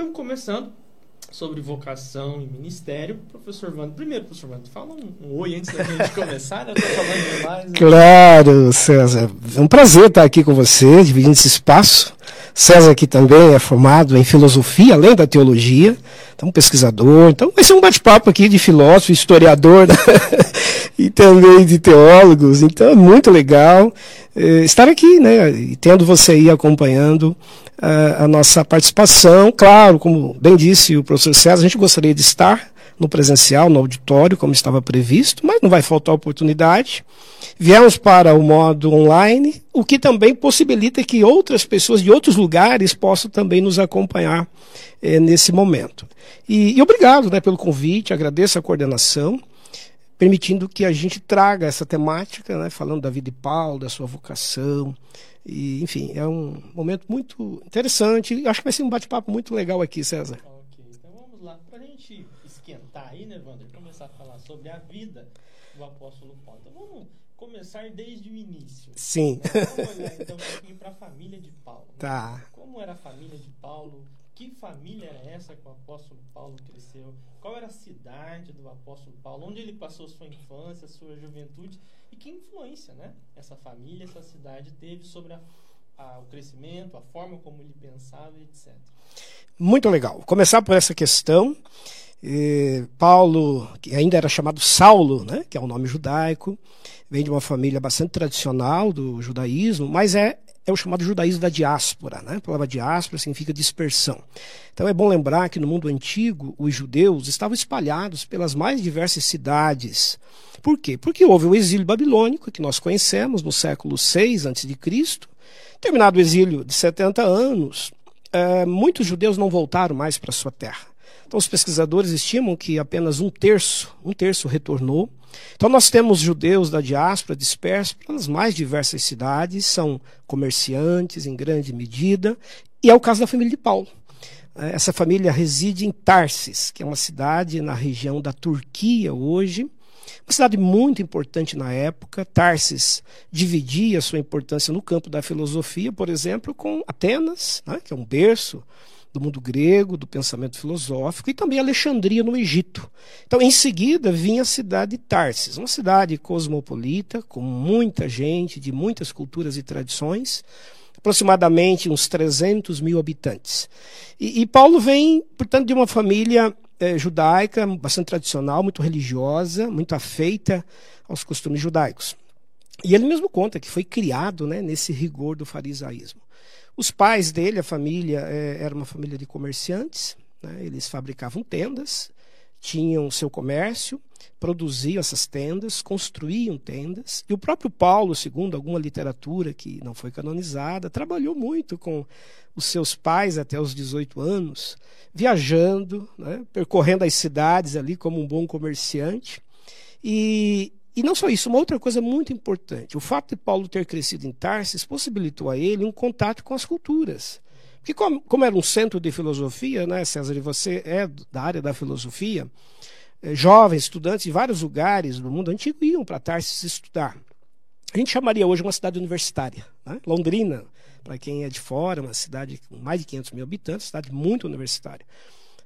Estamos começando sobre vocação e ministério. Professor Vando, primeiro, professor Vando, fala um, um oi antes da gente começar, né? Falando demais. Né? Claro, César. É um prazer estar aqui com você, dividindo esse espaço. César aqui também é formado em filosofia, além da teologia, então pesquisador. Então vai ser um bate-papo aqui de filósofo, historiador né? e também de teólogos. Então é muito legal eh, estar aqui, né? E tendo você aí acompanhando a nossa participação. Claro, como bem disse o professor César, a gente gostaria de estar no presencial, no auditório, como estava previsto, mas não vai faltar oportunidade. Viemos para o modo online, o que também possibilita que outras pessoas de outros lugares possam também nos acompanhar eh, nesse momento. E, e obrigado né, pelo convite, agradeço a coordenação, permitindo que a gente traga essa temática, né, falando da vida de Paulo, da sua vocação, e, enfim, é um momento muito interessante. Acho que vai ser um bate-papo muito legal aqui, César. Ok, então vamos lá. Para a gente esquentar aí, né, Wander? Começar a falar sobre a vida do apóstolo Paulo. Então vamos começar desde o início. Sim. Né? Vamos olhar então um pouquinho para a família de Paulo. Né? Tá. Como era a família de Paulo? Que família era essa que o apóstolo Paulo cresceu? Qual era a cidade do apóstolo Paulo? Onde ele passou sua infância, sua juventude? E que influência, né? Essa família, essa cidade teve sobre a, a, o crescimento, a forma como ele pensava, etc. Muito legal. Começar por essa questão. E Paulo, que ainda era chamado Saulo, né, que é um nome judaico, vem de uma família bastante tradicional do judaísmo, mas é, é o chamado judaísmo da diáspora. Né? A palavra diáspora significa dispersão. Então é bom lembrar que no mundo antigo os judeus estavam espalhados pelas mais diversas cidades. Por quê? Porque houve o exílio babilônico, que nós conhecemos no século 6 a.C. Terminado o exílio de 70 anos, é, muitos judeus não voltaram mais para sua terra. Então os pesquisadores estimam que apenas um terço, um terço retornou. Então nós temos judeus da diáspora dispersos pelas mais diversas cidades, são comerciantes em grande medida, e é o caso da família de Paulo. É, essa família reside em Tarsis, que é uma cidade na região da Turquia hoje, uma cidade muito importante na época. Tarsis dividia sua importância no campo da filosofia, por exemplo, com Atenas, né, que é um berço do mundo grego, do pensamento filosófico, e também Alexandria no Egito. Então, em seguida, vinha a cidade de Tarsis, uma cidade cosmopolita, com muita gente, de muitas culturas e tradições, aproximadamente uns 300 mil habitantes. E, e Paulo vem, portanto, de uma família é, judaica, bastante tradicional, muito religiosa, muito afeita aos costumes judaicos. E ele mesmo conta que foi criado né, nesse rigor do farisaísmo. Os pais dele, a família, é, era uma família de comerciantes, né, eles fabricavam tendas, tinham seu comércio, produziam essas tendas, construíam tendas. E o próprio Paulo, segundo alguma literatura que não foi canonizada, trabalhou muito com os seus pais até os 18 anos, viajando, né, percorrendo as cidades ali como um bom comerciante. E, e não só isso, uma outra coisa muito importante: o fato de Paulo ter crescido em Tarsis possibilitou a ele um contato com as culturas. Porque, como, como era um centro de filosofia, né, César, e você é da área da filosofia, eh, jovens, estudantes de vários lugares do mundo antigo iam para Tarsis estudar. A gente chamaria hoje uma cidade universitária. Né? Londrina, para quem é de fora, uma cidade com mais de 500 mil habitantes, cidade muito universitária.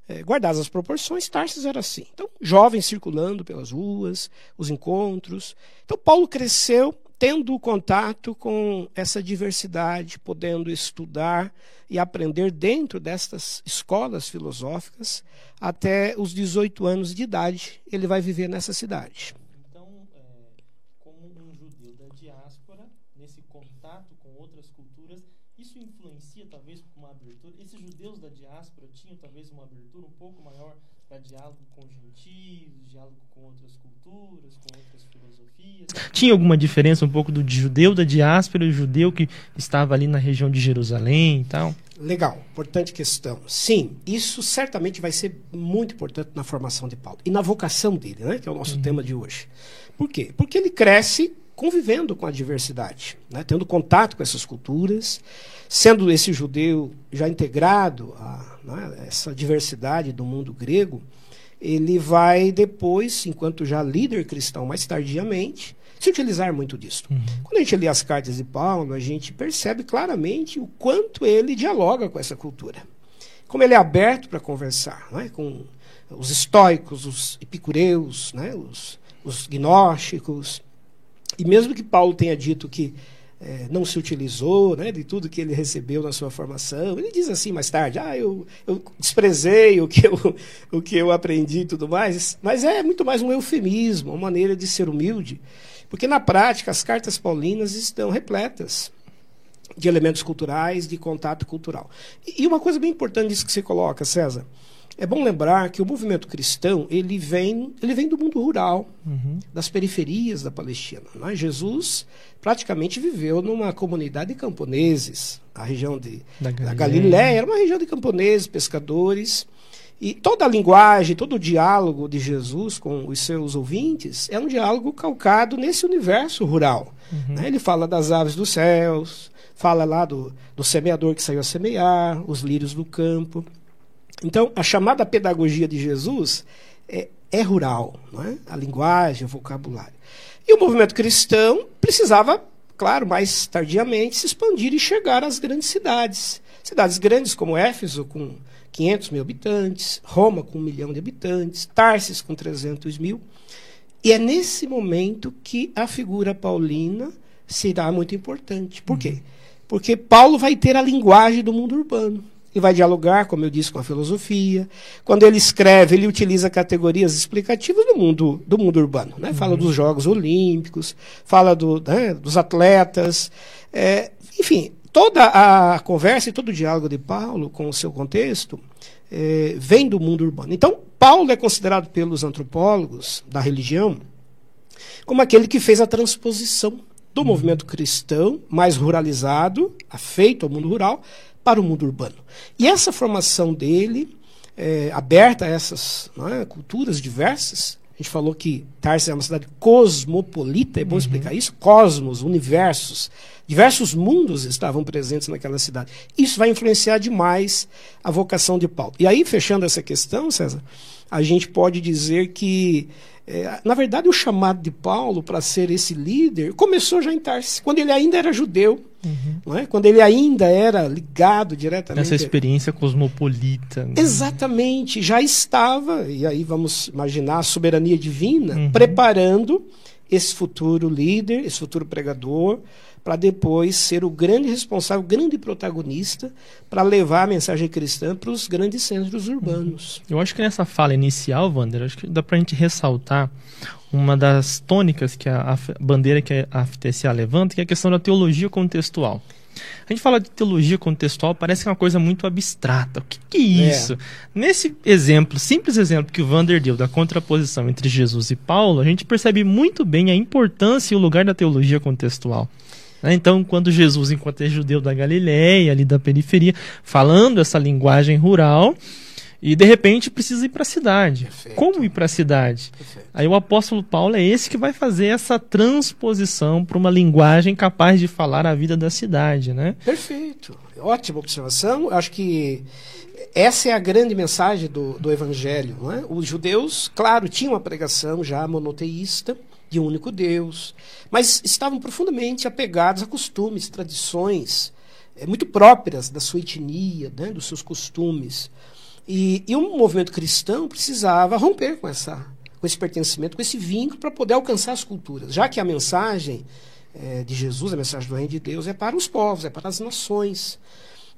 É, guardadas as proporções, Tarsis era assim. Então, jovens circulando pelas ruas, os encontros. Então, Paulo cresceu tendo contato com essa diversidade, podendo estudar e aprender dentro destas escolas filosóficas, até os 18 anos de idade, ele vai viver nessa cidade. judeus da diáspora tinham talvez uma abertura um pouco maior para diálogo com gentios, diálogo com outras culturas, com outras filosofias? Tinha alguma diferença um pouco do judeu da diáspora e o judeu que estava ali na região de Jerusalém e tal? Legal, importante questão. Sim, isso certamente vai ser muito importante na formação de Paulo e na vocação dele, né, que é o nosso uhum. tema de hoje. Por quê? Porque ele cresce convivendo com a diversidade, né? tendo contato com essas culturas, sendo esse judeu já integrado a né, essa diversidade do mundo grego, ele vai depois, enquanto já líder cristão mais tardiamente, se utilizar muito disso. Uhum. Quando a gente lê as cartas de Paulo, a gente percebe claramente o quanto ele dialoga com essa cultura como ele é aberto para conversar é? com os estoicos, os epicureus, né? os, os gnósticos. E mesmo que Paulo tenha dito que é, não se utilizou né, de tudo que ele recebeu na sua formação. Ele diz assim mais tarde: ah, eu, eu desprezei o que eu, o que eu aprendi e tudo mais. Mas é muito mais um eufemismo, uma maneira de ser humilde. Porque na prática as cartas paulinas estão repletas de elementos culturais, de contato cultural. E, e uma coisa bem importante disso que você coloca, César. É bom lembrar que o movimento cristão ele vem, ele vem do mundo rural, uhum. das periferias da Palestina. Né? Jesus praticamente viveu numa comunidade de camponeses, a região de, da, Galileia. da Galiléia era uma região de camponeses, pescadores. E toda a linguagem, todo o diálogo de Jesus com os seus ouvintes é um diálogo calcado nesse universo rural. Uhum. Né? Ele fala das aves dos céus, fala lá do, do semeador que saiu a semear, os lírios do campo. Então, a chamada pedagogia de Jesus é, é rural, não é? a linguagem, o vocabulário. E o movimento cristão precisava, claro, mais tardiamente, se expandir e chegar às grandes cidades. Cidades grandes como Éfeso, com 500 mil habitantes, Roma, com um milhão de habitantes, Tarsis, com 300 mil. E é nesse momento que a figura paulina será muito importante. Por quê? Porque Paulo vai ter a linguagem do mundo urbano e vai dialogar, como eu disse, com a filosofia. Quando ele escreve, ele utiliza categorias explicativas do mundo, do mundo urbano. Né? Fala uhum. dos Jogos Olímpicos, fala do, né, dos atletas. É, enfim, toda a conversa e todo o diálogo de Paulo com o seu contexto é, vem do mundo urbano. Então, Paulo é considerado pelos antropólogos da religião como aquele que fez a transposição do uhum. movimento cristão mais ruralizado, afeito ao mundo rural, para o mundo urbano. E essa formação dele, é, aberta a essas é, culturas diversas, a gente falou que Tarsis é uma cidade cosmopolita, é bom uhum. explicar isso? Cosmos, universos, diversos mundos estavam presentes naquela cidade. Isso vai influenciar demais a vocação de Paulo. E aí, fechando essa questão, César, a gente pode dizer que é, na verdade, o chamado de Paulo para ser esse líder começou já em Tarsis, quando ele ainda era judeu, uhum. é? quando ele ainda era ligado diretamente. Essa experiência cosmopolita. Né? Exatamente, já estava, e aí vamos imaginar a soberania divina, uhum. preparando esse futuro líder, esse futuro pregador, para depois ser o grande responsável, o grande protagonista para levar a mensagem cristã para os grandes centros urbanos. Eu acho que nessa fala inicial, Wander, acho que dá para a gente ressaltar uma das tônicas que a, a bandeira que a FTCA levanta, que é a questão da teologia contextual. A gente fala de teologia contextual, parece que é uma coisa muito abstrata. O que, que é isso? É. Nesse exemplo, simples exemplo que o Vander deu da contraposição entre Jesus e Paulo, a gente percebe muito bem a importância e o lugar da teologia contextual. Né? Então, quando Jesus, enquanto é judeu da Galiléia, ali da periferia, falando essa linguagem rural, e de repente precisa ir para a cidade. Perfeito. Como ir para a cidade? Perfeito. Aí o apóstolo Paulo é esse que vai fazer essa transposição para uma linguagem capaz de falar a vida da cidade, né? Perfeito. Ótima observação. Acho que essa é a grande mensagem do, do evangelho. Não é? Os judeus, claro, tinham uma pregação já monoteísta, de um único Deus, mas estavam profundamente apegados a costumes, tradições é, muito próprias da sua etnia, né, dos seus costumes. E, e um movimento cristão precisava romper com, essa, com esse pertencimento, com esse vínculo, para poder alcançar as culturas, já que a mensagem é, de Jesus, a mensagem do Reino de Deus, é para os povos, é para as nações.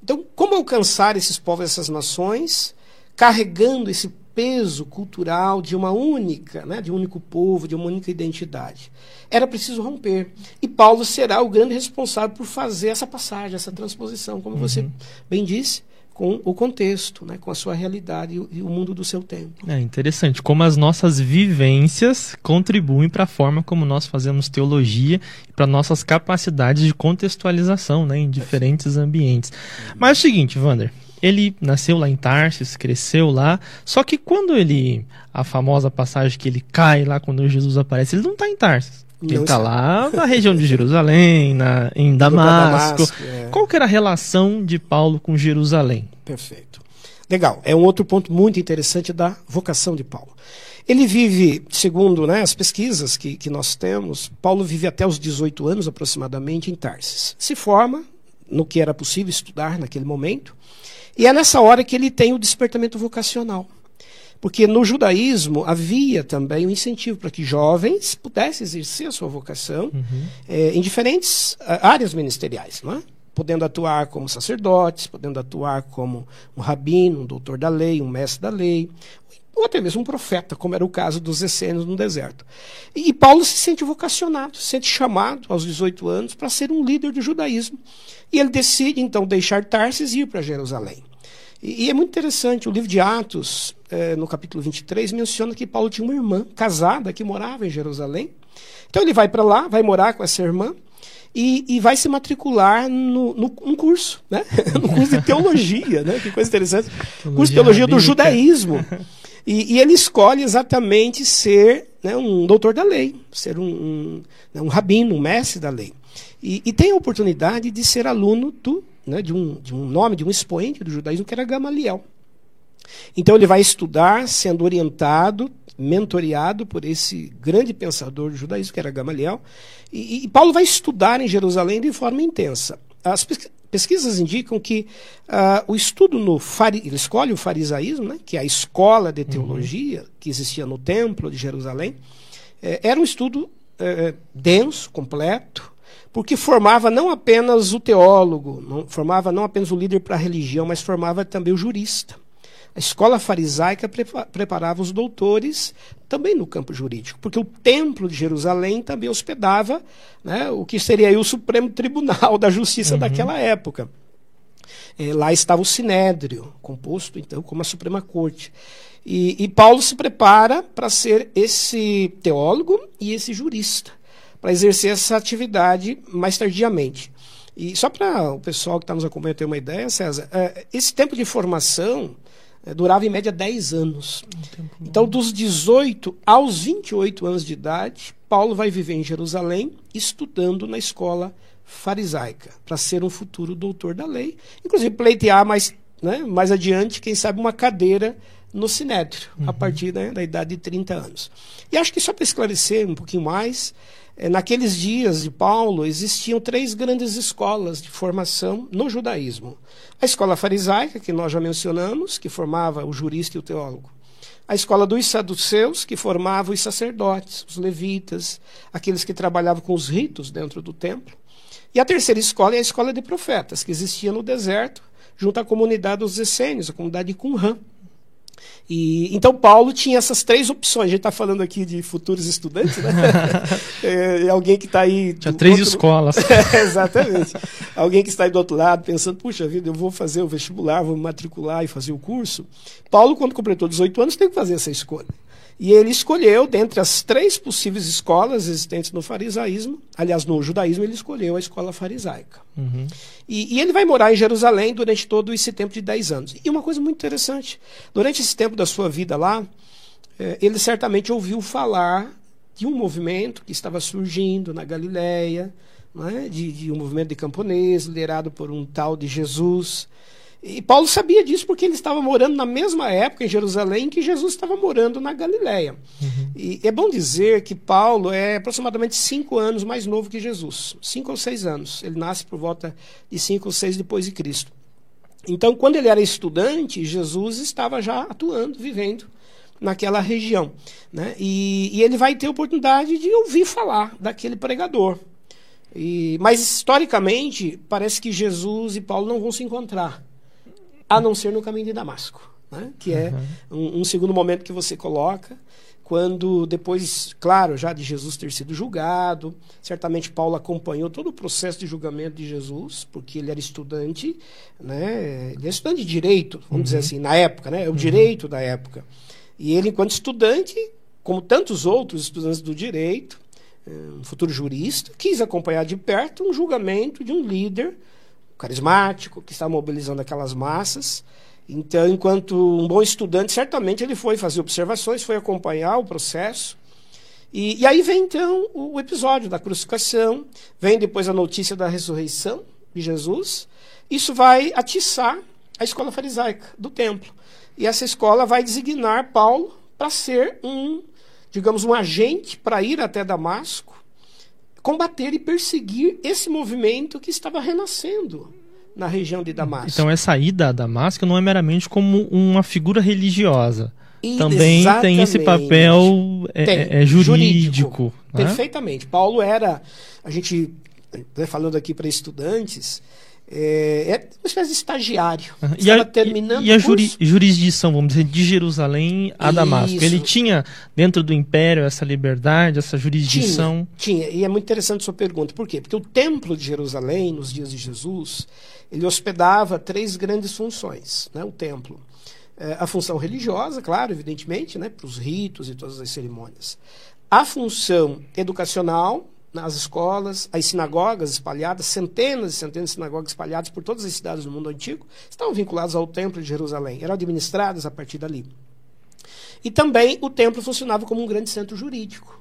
Então, como alcançar esses povos, essas nações, carregando esse peso cultural de uma única, né, de um único povo, de uma única identidade. Era preciso romper. E Paulo será o grande responsável por fazer essa passagem, essa transposição, como uhum. você bem disse, com o contexto, né, com a sua realidade e o mundo do seu tempo. É interessante como as nossas vivências contribuem para a forma como nós fazemos teologia e para nossas capacidades de contextualização né, em diferentes ambientes. Mas é o seguinte, Wander, ele nasceu lá em Tarsis, cresceu lá, só que quando ele, a famosa passagem que ele cai lá quando Jesus aparece, ele não está em Tarsis. Ele está lá na região de Jerusalém, na, em Damasco. Damasco é. Qual que era a relação de Paulo com Jerusalém? Perfeito. Legal. É um outro ponto muito interessante da vocação de Paulo. Ele vive, segundo né, as pesquisas que, que nós temos, Paulo vive até os 18 anos aproximadamente em Tarsis. Se forma no que era possível estudar naquele momento E é nessa hora que ele tem o despertamento vocacional. Porque no judaísmo havia também um incentivo para que jovens pudessem exercer a sua vocação uhum. é, em diferentes áreas ministeriais, não é? podendo atuar como sacerdotes, podendo atuar como um rabino, um doutor da lei, um mestre da lei, ou até mesmo um profeta, como era o caso dos essênios no deserto. E Paulo se sente vocacionado, se sente chamado aos 18 anos para ser um líder do judaísmo. E ele decide então deixar Tarsis e ir para Jerusalém. E, e, é muito interessante, o livro de Atos, é, no capítulo 23, menciona que Paulo tinha uma irmã casada que morava em Jerusalém. Então ele vai para lá, vai morar com essa irmã, e, e, vai se matricular no, no, num curso, né? no curso de teologia, né? Que coisa interessante. Teologia curso de teologia rabínica. do judaísmo. E, e, ele escolhe exatamente ser né, um doutor da lei, ser um, um, né, um rabino, um mestre da lei. E, e, tem a oportunidade de ser aluno do, né, de, um, de um nome, de um expoente do judaísmo, que era Gamaliel. Então ele vai estudar, sendo orientado, mentoreado por esse grande pensador do judaísmo, que era Gamaliel. E, e Paulo vai estudar em Jerusalém de forma intensa. As pesquisas indicam que uh, o estudo no fari, ele escolhe o farisaísmo, né, que é a escola de teologia uhum. que existia no templo de Jerusalém, eh, era um estudo eh, denso, completo, porque formava não apenas o teólogo, não, formava não apenas o líder para a religião, mas formava também o jurista. A escola farisaica preparava os doutores também no campo jurídico, porque o templo de Jerusalém também hospedava né, o que seria o Supremo Tribunal da Justiça uhum. daquela época. É, lá estava o Sinédrio, composto então como a Suprema Corte. E, e Paulo se prepara para ser esse teólogo e esse jurista, para exercer essa atividade mais tardiamente. E só para o pessoal que está nos acompanhando ter uma ideia, César, é, esse tempo de formação durava em média 10 anos. Então, dos 18 aos 28 anos de idade, Paulo vai viver em Jerusalém, estudando na escola farisaica, para ser um futuro doutor da lei. Inclusive, pleitear mais, né, mais adiante, quem sabe, uma cadeira no Sinédrio, uhum. a partir né, da idade de 30 anos. E acho que só para esclarecer um pouquinho mais, é, naqueles dias de Paulo existiam três grandes escolas de formação no judaísmo. A escola farisaica, que nós já mencionamos, que formava o jurista e o teólogo. A escola dos saduceus, que formava os sacerdotes, os levitas, aqueles que trabalhavam com os ritos dentro do templo. E a terceira escola é a escola de profetas, que existia no deserto, junto à comunidade dos essênios, a comunidade de Qumran. E, então, Paulo tinha essas três opções. A gente está falando aqui de futuros estudantes, né? é, alguém que está aí. Tinha três outro... escolas. é, exatamente. alguém que está aí do outro lado pensando, puxa vida, eu vou fazer o vestibular, vou me matricular e fazer o curso. Paulo, quando completou 18 anos, tem que fazer essa escolha. E ele escolheu, dentre as três possíveis escolas existentes no farisaísmo, aliás, no judaísmo, ele escolheu a escola farisaica. Uhum. E, e, ele vai morar em Jerusalém durante todo esse tempo de 10 anos. E uma coisa muito interessante: durante esse tempo da sua vida lá, eh, ele certamente ouviu falar de um movimento que estava surgindo na Galiléia, é? de, de um movimento de camponeses, liderado por um tal de Jesus. E Paulo sabia disso porque ele estava morando na mesma época em Jerusalém que Jesus estava morando na Galiléia. Uhum. E é bom dizer que Paulo é aproximadamente cinco anos mais novo que Jesus. Cinco ou seis anos. Ele nasce por volta de cinco ou seis depois de Cristo. Então, quando ele era estudante, Jesus estava já atuando, vivendo naquela região. Né? E, e ele vai ter a oportunidade de ouvir falar daquele pregador. E, mas, historicamente, parece que Jesus e Paulo não vão se encontrar a não ser no caminho de Damasco, né? que é um, um, segundo momento que você coloca, quando depois, claro, já de Jesus ter sido julgado, certamente Paulo acompanhou todo o processo de julgamento de Jesus, porque ele era estudante, né? ele era estudante de direito, vamos uhum. dizer assim, na época, né? é o uhum. direito da época. E ele, enquanto estudante, como tantos outros estudantes do direito, eh, um futuro jurista, quis acompanhar de perto um julgamento de um líder carismático, que está mobilizando aquelas massas. Então, enquanto um bom estudante, certamente ele foi fazer observações, foi acompanhar o processo. E, e aí vem então o, episódio da crucificação, vem depois a notícia da ressurreição de Jesus. Isso vai atiçar a escola farisaica do templo. E essa escola vai designar Paulo para ser um, digamos, um agente para ir até Damasco combater e perseguir esse movimento que estava renascendo na região de Damasco. Então essa ida a Damasco não é meramente como uma figura religiosa. E Também tem esse papel é, tem, é, é jurídico. jurídico né? Perfeitamente. Paulo era, a gente, né, falando aqui para estudantes, é, é, uma espécie de estagiário. Uhum. E, a, terminando e a juri, jurisdição, vamos dizer, de Jerusalém a Damasco. Isso. Ele tinha dentro do império essa liberdade, essa jurisdição? Tinha, tinha, e é muito interessante a sua pergunta. Por quê? Porque o templo de Jerusalém, nos dias de Jesus, ele hospedava três grandes funções. Né? O templo. É, a função religiosa, claro, evidentemente, né? para os ritos e todas as cerimônias. A função educacional, nas escolas, as sinagogas espalhadas, centenas e centenas de sinagogas espalhadas por todas as cidades do mundo antigo, estavam vinculadas ao Templo de Jerusalém, eram administradas a partir dali. E também o templo funcionava como um grande centro jurídico.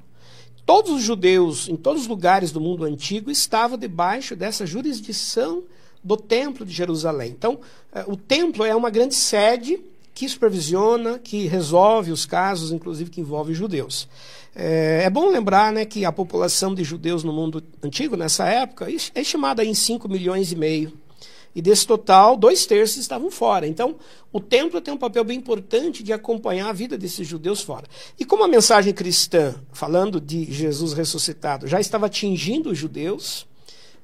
Todos os judeus, em todos os lugares do mundo antigo, estavam debaixo dessa jurisdição do Templo de Jerusalém. Então, eh, o templo é uma grande sede que supervisiona, que resolve os casos, inclusive que envolvem judeus. É, é, bom lembrar né, que a população de judeus no mundo antigo, nessa época, é estimada em 5 milhões e meio. E desse total, dois terços estavam fora. Então, o templo tem um papel bem importante de acompanhar a vida desses judeus fora. E como a mensagem cristã, falando de Jesus ressuscitado, já estava atingindo os judeus,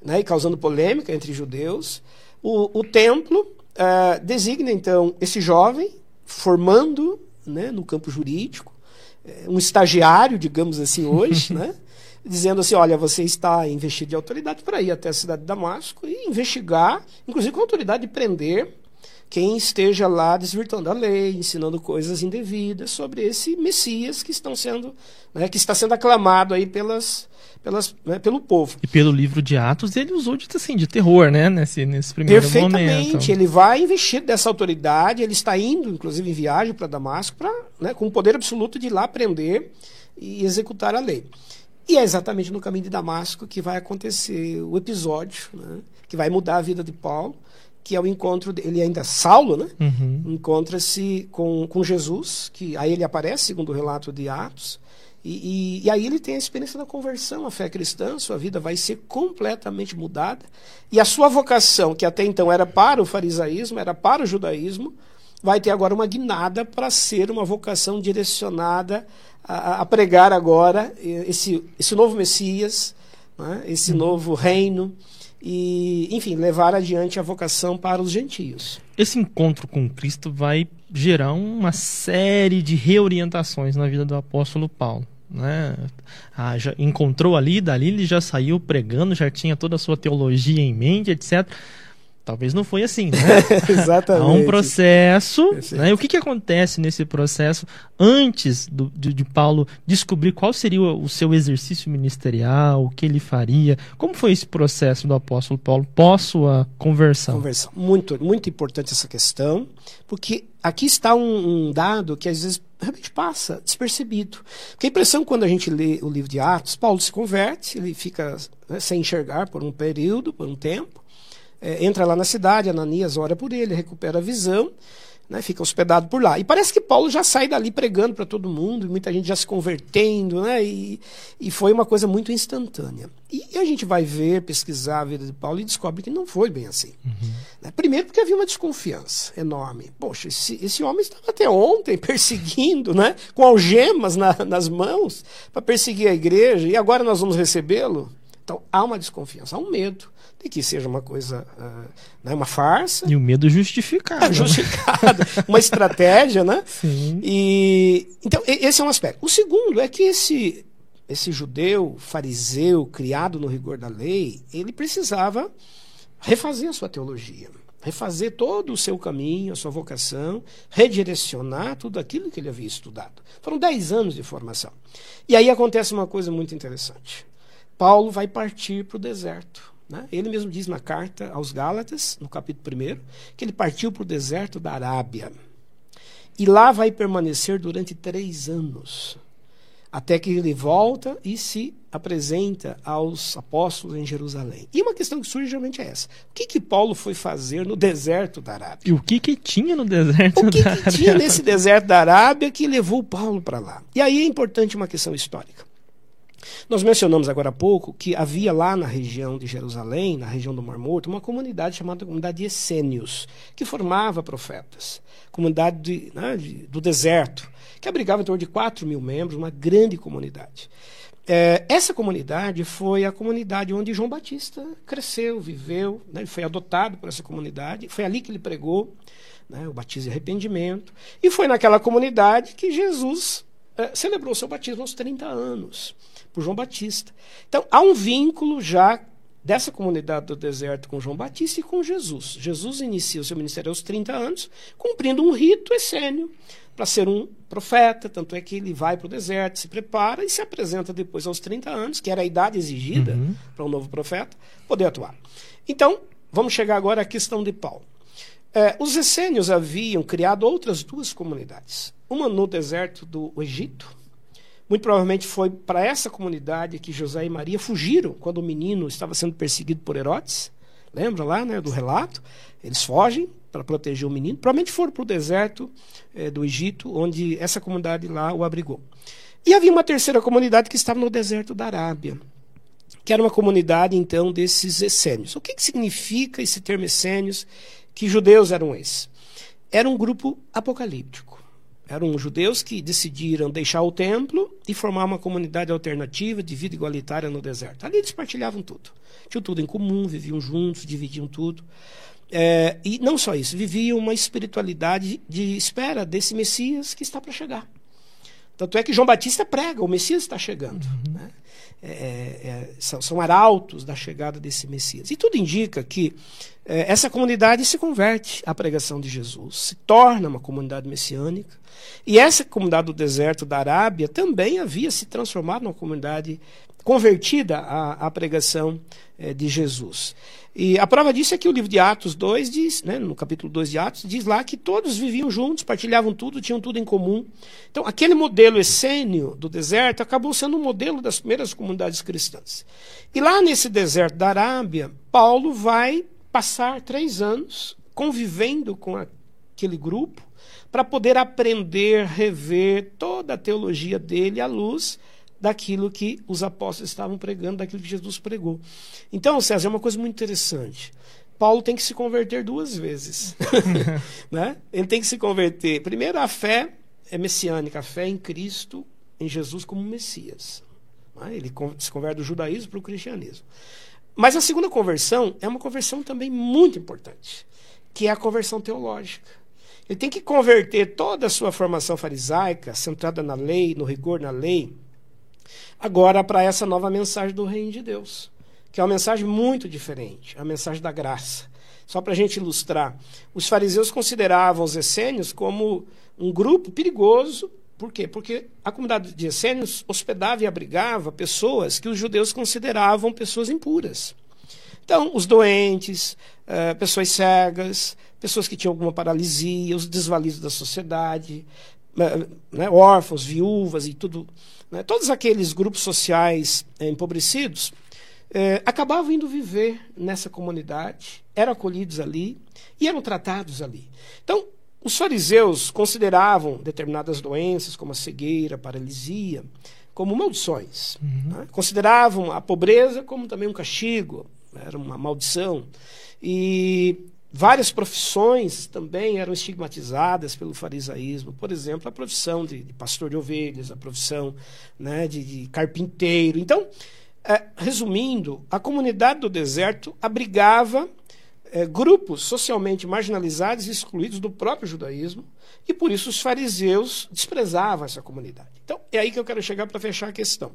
né, e causando polêmica entre judeus, o, o templo uh, designa, então, esse jovem, formando né, no campo jurídico, um estagiário, digamos assim, hoje, né? dizendo assim: olha, você está investido de autoridade para ir até a cidade de Damasco e investigar, inclusive com autoridade de prender quem esteja lá desvirtuando a lei, ensinando coisas indevidas sobre esse Messias que estão sendo, né, que está sendo aclamado aí pelas, pelas, né, pelo povo. E pelo livro de Atos ele usou de assim de terror, né, nesse nesse primeiro Perfeitamente. momento. Perfeitamente. Ele vai investir dessa autoridade. Ele está indo, inclusive, em viagem para Damasco, para, né, com o poder absoluto de ir lá prender e executar a lei. E é exatamente no caminho de Damasco que vai acontecer o episódio, né, que vai mudar a vida de Paulo que é o encontro, ele ainda Saulo, né? Uhum. Encontra-se com, com Jesus, que aí ele aparece, segundo o relato de Atos, e, e, e, aí ele tem a experiência da conversão, a fé cristã, sua vida vai ser completamente mudada, e a sua vocação, que até então era para o farisaísmo, era para o judaísmo, vai ter agora uma guinada para ser uma vocação direcionada a, a pregar agora esse, esse novo Messias, né? esse uhum. novo reino, e, enfim, levar adiante a vocação para os gentios. Esse encontro com Cristo vai gerar uma série de reorientações na vida do apóstolo Paulo. Né? Ah, encontrou ali, dali ele já saiu pregando, já tinha toda a sua teologia em mente, etc. Talvez não foi assim, né? Exatamente. Há um processo. Né? O que, que acontece nesse processo antes do, de, de, Paulo descobrir qual seria o, o, seu exercício ministerial, o que ele faria? Como foi esse processo do apóstolo Paulo pós sua conversão? Conversão. Muito, muito importante essa questão, porque aqui está um, um dado que às vezes realmente passa despercebido. Porque a impressão quando a gente lê o livro de Atos, Paulo se converte, ele fica né, sem enxergar por um período, por um tempo é, entra lá na cidade, Ananias ora por ele, recupera a visão, né, fica hospedado por lá. E parece que Paulo já sai dali pregando para todo mundo, muita gente já se convertendo, né, e, e foi uma coisa muito instantânea. E a gente vai ver, pesquisar a vida de Paulo e descobre que não foi bem assim. Uhum. Né, primeiro porque havia uma desconfiança enorme. Poxa, esse, esse homem estava até ontem perseguindo, né, com algemas na, nas mãos, para perseguir a igreja, e agora nós vamos recebê-lo? Então há uma desconfiança, há um medo de que seja uma coisa, uh, né, uma farsa. E o medo justificado. É, justificado, uma estratégia, né? Sim. E, então, esse é um aspecto. O segundo é que esse, esse judeu fariseu, criado no rigor da lei, ele precisava refazer a sua teologia, refazer todo o seu caminho, a sua vocação, redirecionar tudo aquilo que ele havia estudado. Foram dez anos de formação. E aí acontece uma coisa muito interessante. Paulo vai partir para o deserto. Né? Ele mesmo diz na carta aos Gálatas, no capítulo 1, que ele partiu para o deserto da Arábia. E lá vai permanecer durante três anos, até que ele volta e se apresenta aos apóstolos em Jerusalém. E uma questão que surge geralmente é essa: o que, que Paulo foi fazer no deserto da Arábia? E o que, que tinha no deserto o que da que tinha nesse deserto da Arábia que levou Paulo para lá? E aí é importante uma questão histórica. Nós mencionamos agora há pouco que havia lá na região de Jerusalém, na região do Mar Morto, uma comunidade chamada comunidade de Essênios, que formava profetas. Comunidade de, né, de, do deserto, que abrigava em torno de 4 mil membros, uma grande comunidade. É, essa comunidade foi a comunidade onde João Batista cresceu, viveu, né, foi adotado por essa comunidade, foi ali que ele pregou né, o batismo e arrependimento, e foi naquela comunidade que Jesus é, celebrou seu batismo aos 30 anos por João Batista. Então, há um vínculo já dessa comunidade do deserto com João Batista e com Jesus. Jesus inicia o seu ministério aos 30 anos, cumprindo um rito essênio para ser um profeta, tanto é que ele vai para o deserto, se prepara e se apresenta depois aos 30 anos, que era a idade exigida uhum. para um novo profeta, poder atuar. Então, vamos chegar agora à questão de Paulo. É, os essênios haviam criado outras duas comunidades. Uma no deserto do Egito, muito provavelmente foi para essa comunidade que José e Maria fugiram quando o menino estava sendo perseguido por Herodes. Lembra lá né, do relato? Eles fogem para proteger o menino. Provavelmente foram para o deserto é, do Egito, onde essa comunidade lá o abrigou. E havia uma terceira comunidade que estava no deserto da Arábia, que era uma comunidade, então, desses essênios. O que, que significa esse termo essênios? Que judeus eram esses? Era um grupo apocalíptico. Eram judeus que decidiram deixar o templo e formar uma comunidade alternativa de vida igualitária no deserto. Ali eles partilhavam tudo. Tinham tudo em comum, viviam juntos, dividiam tudo. É, e não só isso, viviam uma espiritualidade de espera desse Messias que está para chegar. Tanto é que João Batista prega, o Messias está chegando. Uhum. Né? É, é, é são, são, arautos da chegada desse Messias. E tudo indica que é, essa comunidade se converte à pregação de Jesus, se torna uma comunidade messiânica. E essa comunidade do deserto da Arábia também havia se transformado numa comunidade convertida à, à pregação é, de Jesus. E a prova disso é que o livro de Atos 2 diz, né, no capítulo 2 de Atos, diz lá que todos viviam juntos, partilhavam tudo, tinham tudo em comum. Então, aquele modelo essênio do deserto acabou sendo um modelo das primeiras comunidades cristãs. E lá nesse deserto da Arábia, Paulo vai passar três anos convivendo com aquele grupo para poder aprender, rever toda a teologia dele à luz daquilo que os apóstolos estavam pregando, daquilo que Jesus pregou. Então, César, é uma coisa muito interessante. Paulo tem que se converter duas vezes. né? Ele tem que se converter. Primeiro, a fé é messiânica, a fé em Cristo, em Jesus como Messias. Né? Ele se converte do judaísmo para o cristianismo. Mas a segunda conversão é uma conversão também muito importante, que é a conversão teológica. Ele tem que converter toda a sua formação farisaica, centrada na lei, no rigor na lei, agora para essa nova mensagem do Reino de Deus, que é uma mensagem muito diferente, a mensagem da graça. Só para a gente ilustrar, os fariseus consideravam os essênios como um grupo perigoso. Por quê? Porque a comunidade de essênios hospedava e abrigava pessoas que os judeus consideravam pessoas impuras. Então, os doentes, uh, pessoas cegas, pessoas que tinham alguma paralisia, os desvalidos da sociedade, eh, né, órfãos, viúvas e tudo, né, todos aqueles grupos sociais eh, empobrecidos eh, acabavam indo viver nessa comunidade, eram acolhidos ali e eram tratados ali. Então, os fariseus consideravam determinadas doenças, como a cegueira, a paralisia, como maldições. Uhum. Né? Consideravam a pobreza como também um castigo, era uma maldição. E Várias profissões também eram estigmatizadas pelo farisaísmo. Por exemplo, a profissão de, de pastor de ovelhas, a profissão né, de, de carpinteiro. Então, é, resumindo, a comunidade do deserto abrigava é, grupos socialmente marginalizados e excluídos do próprio judaísmo, e por isso os fariseus desprezavam essa comunidade. Então, é aí que eu quero chegar para fechar a questão.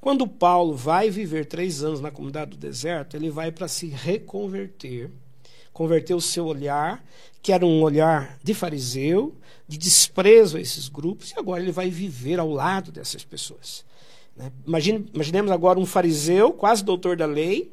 Quando Paulo vai viver três anos na comunidade do deserto, ele vai para se reconverter converteu o seu olhar, que era um olhar de fariseu, de desprezo a esses grupos, e agora ele vai viver ao lado dessas pessoas. Né? Imagine, imaginemos agora um fariseu, quase doutor da lei,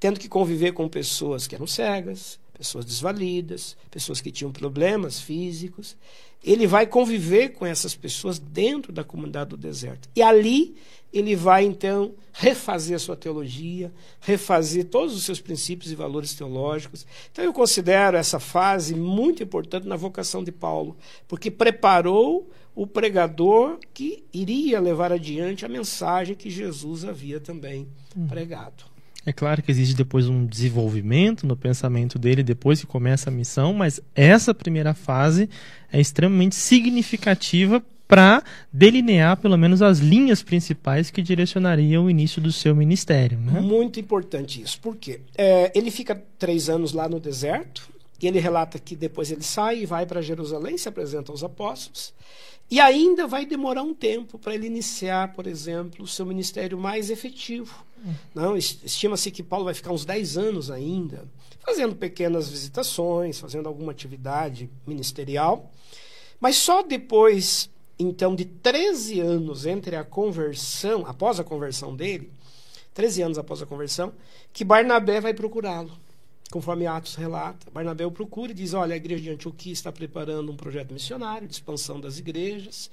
tendo que conviver com pessoas que eram cegas, pessoas desvalidas, pessoas que tinham problemas físicos. Ele vai conviver com essas pessoas dentro da comunidade do deserto. E ali ele vai então refazer a sua teologia, refazer todos os seus princípios e valores teológicos. Então eu considero essa fase muito importante na vocação de Paulo, porque preparou o pregador que iria levar adiante a mensagem que Jesus havia também hum. pregado. É claro que existe depois um desenvolvimento no pensamento dele depois que começa a missão, mas essa primeira fase é extremamente significativa para delinear pelo menos as linhas principais que direcionariam o início do seu ministério. Né? Muito importante isso. Por quê? É, ele fica três anos lá no deserto, e ele relata que depois ele sai e vai para Jerusalém, se apresenta aos apóstolos, e ainda vai demorar um tempo para ele iniciar, por exemplo, o seu ministério mais efetivo. Não, estima-se que Paulo vai ficar uns 10 anos ainda, fazendo pequenas visitações, fazendo alguma atividade ministerial. Mas só depois, então, de 13 anos entre a conversão, após a conversão dele, 13 anos após a conversão, que Barnabé vai procurá-lo. Conforme Atos relata, Barnabé o procura e diz: Olha, a igreja de Antioquia está preparando um projeto missionário de expansão das igrejas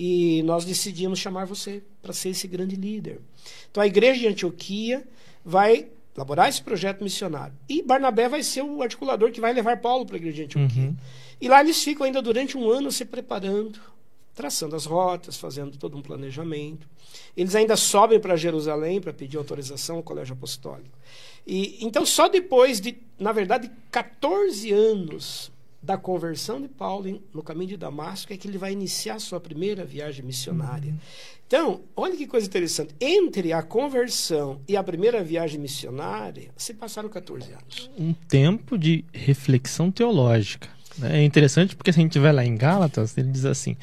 e nós decidimos chamar você para ser esse grande líder. Então a igreja de Antioquia vai elaborar esse projeto missionário. E Barnabé vai ser o articulador que vai levar Paulo para a igreja de Antioquia. Uhum. E lá eles ficam ainda durante um ano se preparando, traçando as rotas, fazendo todo um planejamento. Eles ainda sobem para Jerusalém para pedir autorização ao colégio apostólico. E então só depois de, na verdade, 14 anos da conversão de Paulo no caminho de Damasco é que ele vai iniciar sua primeira viagem missionária. Uhum. Então, olha que coisa interessante. Entre a conversão e a primeira viagem missionária, se passaram 14 anos. Um tempo de reflexão teológica. Né? É interessante porque se a gente vai lá em Gálatas, ele diz assim: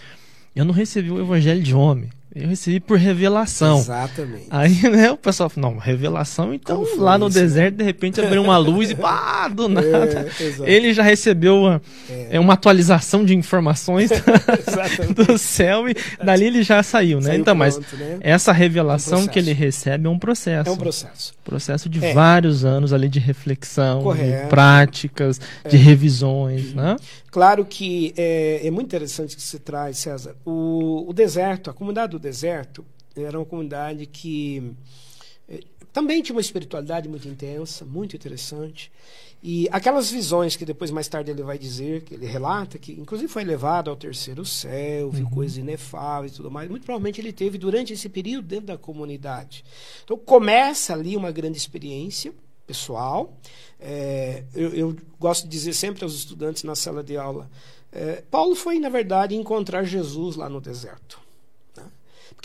Eu não recebi o evangelho de homem, eu recebi por revelação. Exatamente. Aí, né, o pessoal falou, não, revelação, então lá no isso, deserto, né? de repente, abriu uma luz e pá, do é, nada. É, ele já recebeu uma, é. uma atualização de informações do céu e dali ele já saiu, né? Saiu então, pronto, mas né? essa revelação é um que ele recebe é um processo. É um processo. Processo de é. vários anos ali de reflexão, Correto. de práticas, de revisões, né? Claro que é, é muito interessante que você traz, César. O, o deserto, a comunidade do deserto, era uma comunidade que é, também tinha uma espiritualidade muito intensa, muito interessante. E aquelas visões que depois, mais tarde, ele vai dizer, que ele relata, que inclusive foi levado ao terceiro céu, viu uhum. coisas inefáveis e tudo mais, muito provavelmente ele teve durante esse período dentro da comunidade. Então começa ali uma grande experiência pessoal. É, eu, eu, gosto de dizer sempre aos estudantes na sala de aula: é, Paulo foi, na verdade, encontrar Jesus lá no deserto.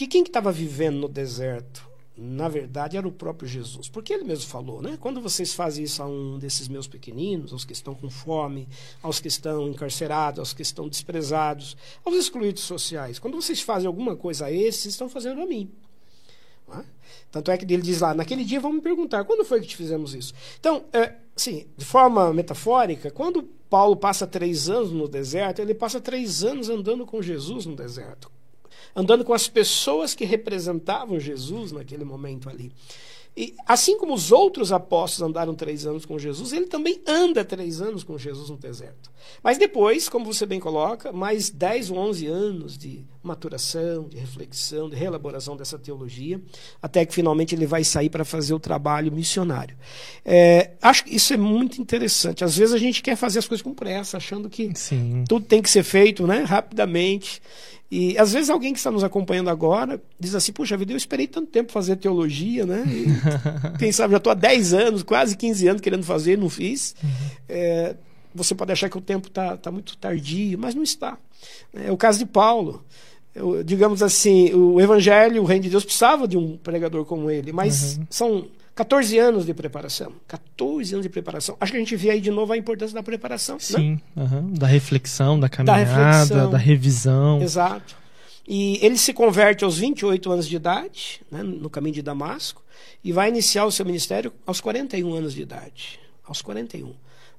Porque quem que estava vivendo no deserto? Na verdade, era o próprio Jesus. Porque ele mesmo falou, né? Quando vocês fazem isso a um desses meus pequeninos, aos que estão com fome, aos que estão encarcerados, aos que estão desprezados, aos excluídos sociais, quando vocês fazem alguma coisa a esses, estão fazendo a mim. É? Tanto é que ele diz lá, naquele dia vamos me perguntar, quando foi que te fizemos isso? Então, é, assim, de forma metafórica, quando Paulo passa três anos no deserto, ele passa três anos andando com Jesus no deserto. Andando com as pessoas que representavam Jesus naquele momento ali. E assim como os outros apóstolos andaram três anos com Jesus, ele também anda três anos com Jesus no deserto. Mas depois, como você bem coloca, mais 10 ou 11 anos de maturação, de reflexão, de reelaboração dessa teologia, até que finalmente ele vai sair para fazer o trabalho missionário. É, acho que isso é muito interessante. Às vezes a gente quer fazer as coisas com pressa, achando que Sim. tudo tem que ser feito né, rapidamente. E às vezes alguém que está nos acompanhando agora diz assim: Puxa vida, eu esperei tanto tempo fazer teologia, né? E, quem sabe já estou há 10 anos, quase 15 anos querendo fazer, não fiz. Uhum. É, você pode achar que o tempo está tá muito tardio, mas não está. É o caso de Paulo. Eu, digamos assim, o Evangelho, o Reino de Deus, precisava de um pregador como ele, mas uhum. são 14 anos de preparação. 14 anos de preparação. Acho que a gente vê aí de novo a importância da preparação. Né? Sim, uhum. da reflexão, da caminhada, da, reflexão. da, revisão. Exato. E ele se converte aos 28 anos de idade, né, no caminho de Damasco, e vai iniciar o seu ministério aos 41 anos de idade. Aos 41.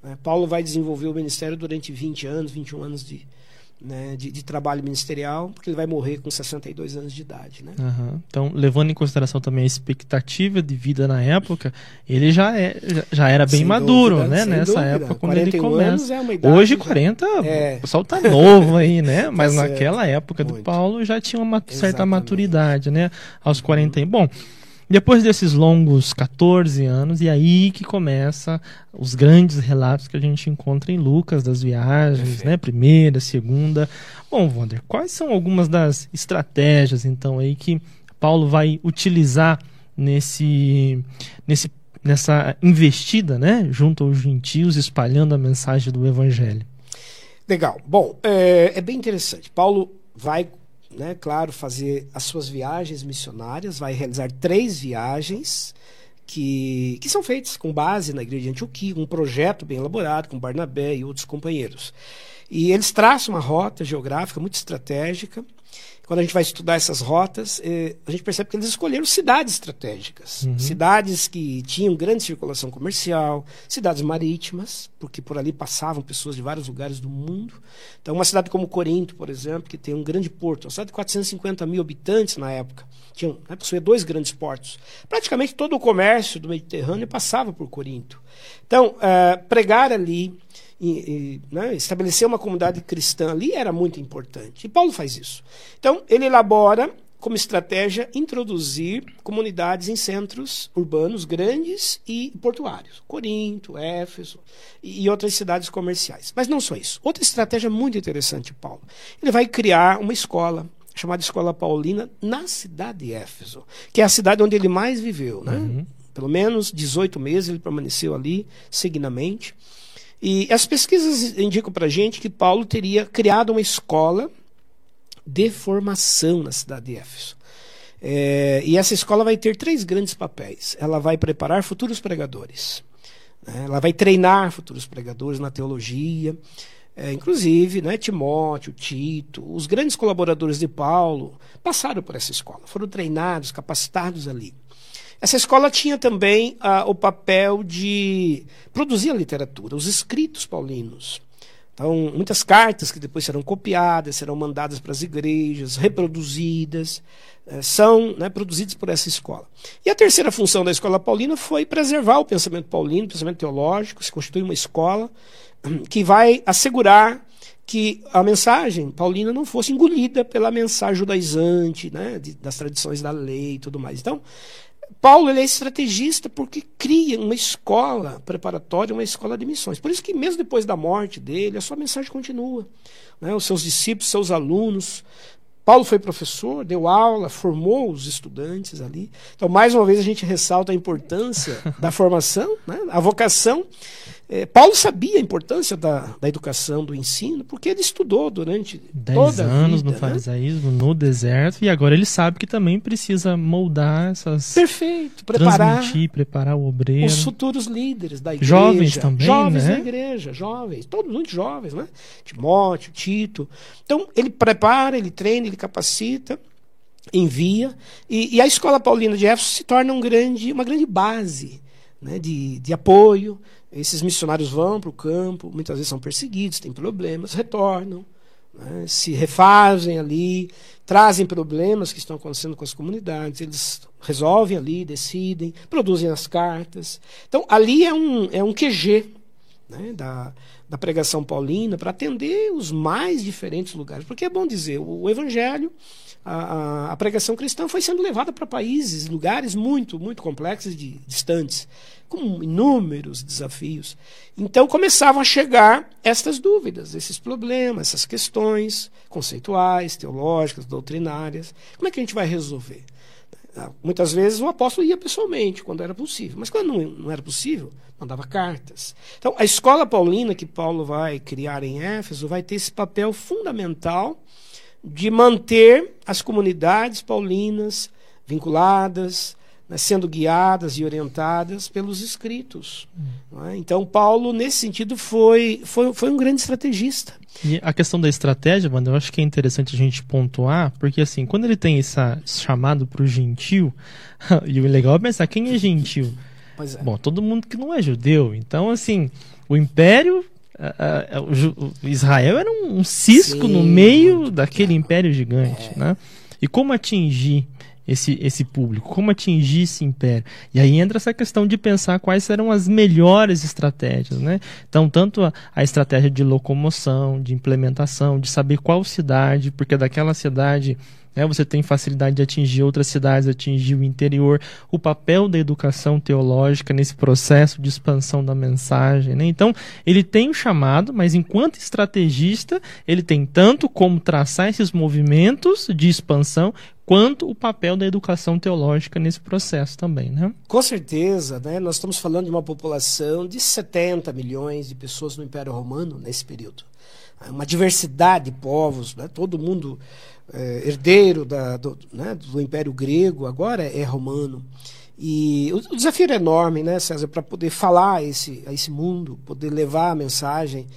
Né? Paulo vai desenvolver o ministério durante 20 anos, 21 anos de, né, de, de, trabalho ministerial, porque ele vai morrer com 62 anos de idade. Né? Uhum. Então, levando em consideração também a expectativa de vida na época, ele já, é, já era bem sem maduro, dúvida, né? Nessa dúvida. época, quando ele começa. É Hoje, 40, é. o pessoal tá novo aí, né? Tá Mas naquela época Muito. do Paulo já tinha uma certa Exatamente. maturidade, né? Aos 40. Uhum. Bom. Depois desses longos 14 anos, e aí que começa os grandes relatos que a gente encontra em Lucas das viagens, Perfeito. né? Primeira, segunda. Bom, Wander, quais são algumas das estratégias, então, aí que Paulo vai utilizar nesse, nesse, nessa investida, né? Junto aos gentios, espalhando a mensagem do Evangelho? Legal. Bom, é, é bem interessante. Paulo vai né, claro, fazer as suas viagens missionárias, vai realizar três viagens que, que são feitas com base na igreja de Antioquia, um projeto bem elaborado com Barnabé e outros companheiros. E eles traçam uma rota geográfica muito estratégica, quando a gente vai estudar essas rotas, eh, a gente percebe que eles escolheram cidades estratégicas. Uhum. Cidades que tinham grande circulação comercial, cidades marítimas, porque por ali passavam pessoas de vários lugares do mundo. Então, uma cidade como Corinto, por exemplo, que tem um grande porto, uma cidade de 450 mil habitantes na época, tinha, né, possuía dois grandes portos. Praticamente todo o comércio do Mediterrâneo passava por Corinto. Então, eh, pregar ali, e, e né, estabelecer uma comunidade cristã ali era muito importante. E Paulo faz isso. Então, ele elabora como estratégia introduzir comunidades em centros urbanos grandes e portuários, Corinto, Éfeso e, outras cidades comerciais. Mas não só isso. Outra estratégia muito interessante, Paulo. Ele vai criar uma escola chamada Escola Paulina na cidade de Éfeso, que é a cidade onde ele mais viveu, né? Uhum. Pelo menos 18 meses ele permaneceu ali seguidamente. E as pesquisas indicam para a gente que Paulo teria criado uma escola de formação na cidade de Éfeso. É, e essa escola vai ter três grandes papéis. Ela vai preparar futuros pregadores. Né? Ela vai treinar futuros pregadores na teologia. É, inclusive, né, Timóteo, Tito, os grandes colaboradores de Paulo passaram por essa escola, foram treinados, capacitados ali. Essa escola tinha também ah, o papel de produzir a literatura, os escritos paulinos. Então, muitas cartas que depois serão copiadas, serão mandadas para as igrejas, reproduzidas, eh, são né, produzidas por essa escola. E a terceira função da escola paulina foi preservar o pensamento paulino, o pensamento teológico, se constitui uma escola que vai assegurar que a mensagem paulina não fosse engolida pela mensagem judaizante, né, das tradições da lei e tudo mais. Então, Paulo ele é estrategista porque cria uma escola preparatória, uma escola de missões. Por isso que mesmo depois da morte dele, a sua mensagem continua. Né? Os seus discípulos, seus alunos. Paulo foi professor, deu aula, formou os estudantes ali. Então, mais uma vez, a gente ressalta a importância da formação, né? a vocação é, Paulo sabia a importância da, da educação, do ensino, porque ele estudou durante Dez toda a anos vida, no né? farisaísmo, no deserto, e agora ele sabe que também precisa moldar essas. Perfeito, preparar. Transmitir, preparar o obreiro. Os futuros líderes da igreja. Jovens também. Jovens né? da igreja, jovens, todos muito jovens, né? Timóteo, Tito. Então, ele prepara, ele treina, ele capacita envia e, e, a escola paulina de Éfeso se torna um grande, uma grande base né, de, de apoio esses missionários vão para o campo, muitas vezes são perseguidos, têm problemas, retornam, né, se refazem ali, trazem problemas que estão acontecendo com as comunidades, eles resolvem ali, decidem, produzem as cartas. Então, ali é um, é um QG né, da, da pregação paulina para atender os mais diferentes lugares. Porque é bom dizer, o, o evangelho, a, a, a, pregação cristã foi sendo levada para países, lugares muito, muito complexos e distantes com inúmeros desafios. Então começavam a chegar estas dúvidas, esses problemas, essas questões conceituais, teológicas, doutrinárias. Como é que a gente vai resolver? Ah, muitas vezes o apóstolo ia pessoalmente, quando era possível, mas quando não, não era possível, mandava cartas. Então, a escola paulina que Paulo vai criar em Éfeso vai ter esse papel fundamental de manter as comunidades paulinas vinculadas, né, sendo guiadas e orientadas pelos escritos. Hum. É? Então, Paulo, nesse sentido, foi, foi, foi um grande estrategista. E a questão da estratégia, mano, eu acho que é interessante a gente pontuar, porque assim, quando ele tem esse chamado para o gentil, e o legal é pensar quem é gentil. É. Bom, todo mundo que não é judeu. Então, assim, o império Israel era um cisco Sim, no meio daquele império gigante, é. né? E como atingir esse, esse público, como atingir esse império. E aí entra essa questão de pensar quais serão as melhores estratégias. Né? Então, tanto a, a estratégia de locomoção, de implementação, de saber qual cidade, porque daquela cidade né, você tem facilidade de atingir outras cidades, atingir o interior, o papel da educação teológica nesse processo de expansão da mensagem. Né? Então, ele tem o chamado, mas enquanto estrategista, ele tem tanto como traçar esses movimentos de expansão, quanto o papel da educação teológica nesse processo também, né? Com certeza, né? Nós estamos falando de uma população de 70 milhões de pessoas no Império Romano nesse período. Uma diversidade de povos, né? todo mundo é, herdeiro da, do, né, do Império Grego, agora é romano. E o, o desafio era enorme, né, César, para poder falar a esse, a esse mundo, poder levar a mensagem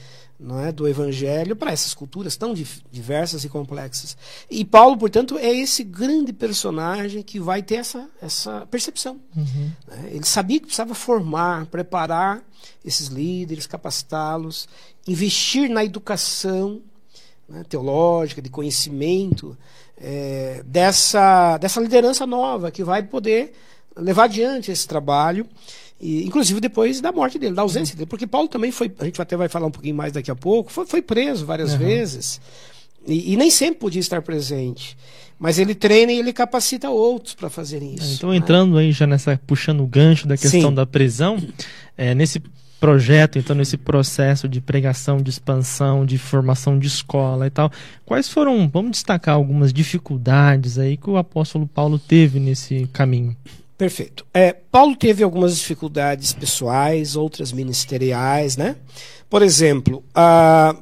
não é, do Evangelho para essas culturas tão diversas e complexas. E Paulo, portanto, é esse grande personagem que vai ter essa, essa percepção. Uhum. Né? Ele sabia que precisava formar, preparar esses líderes, capacitá-los, investir na educação né, teológica, de conhecimento, é, dessa, dessa liderança nova que vai poder levar adiante esse trabalho, e, inclusive depois da morte dele, da ausência dele, porque Paulo também foi, a gente até vai falar um pouquinho mais daqui a pouco, foi, foi preso várias uhum. vezes e, e, nem sempre podia estar presente. Mas ele treina e ele capacita outros para fazerem isso. Então, entrando aí já nessa, puxando o gancho da questão Sim. da prisão, é, nesse projeto, então, nesse processo de pregação, de expansão, de formação de escola e tal, quais foram, vamos destacar algumas dificuldades aí que o apóstolo Paulo teve nesse caminho? Perfeito. É, Paulo teve algumas dificuldades pessoais, outras ministeriais, né? Por exemplo,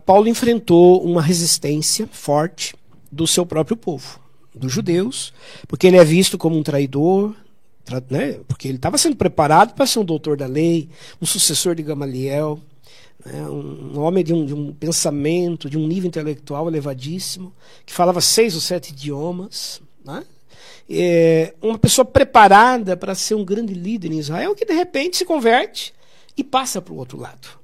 Paulo enfrentou uma resistência forte do seu próprio povo, dos judeus, porque ele é visto como um traidor, né? porque ele estava sendo preparado para ser um doutor da lei, um sucessor de Gamaliel, né? um, homem de um, de um, pensamento, de um nível intelectual elevadíssimo, que falava seis ou sete idiomas. Né? É, uma pessoa preparada para ser um grande líder em Israel, que de repente se converte e passa para o outro lado.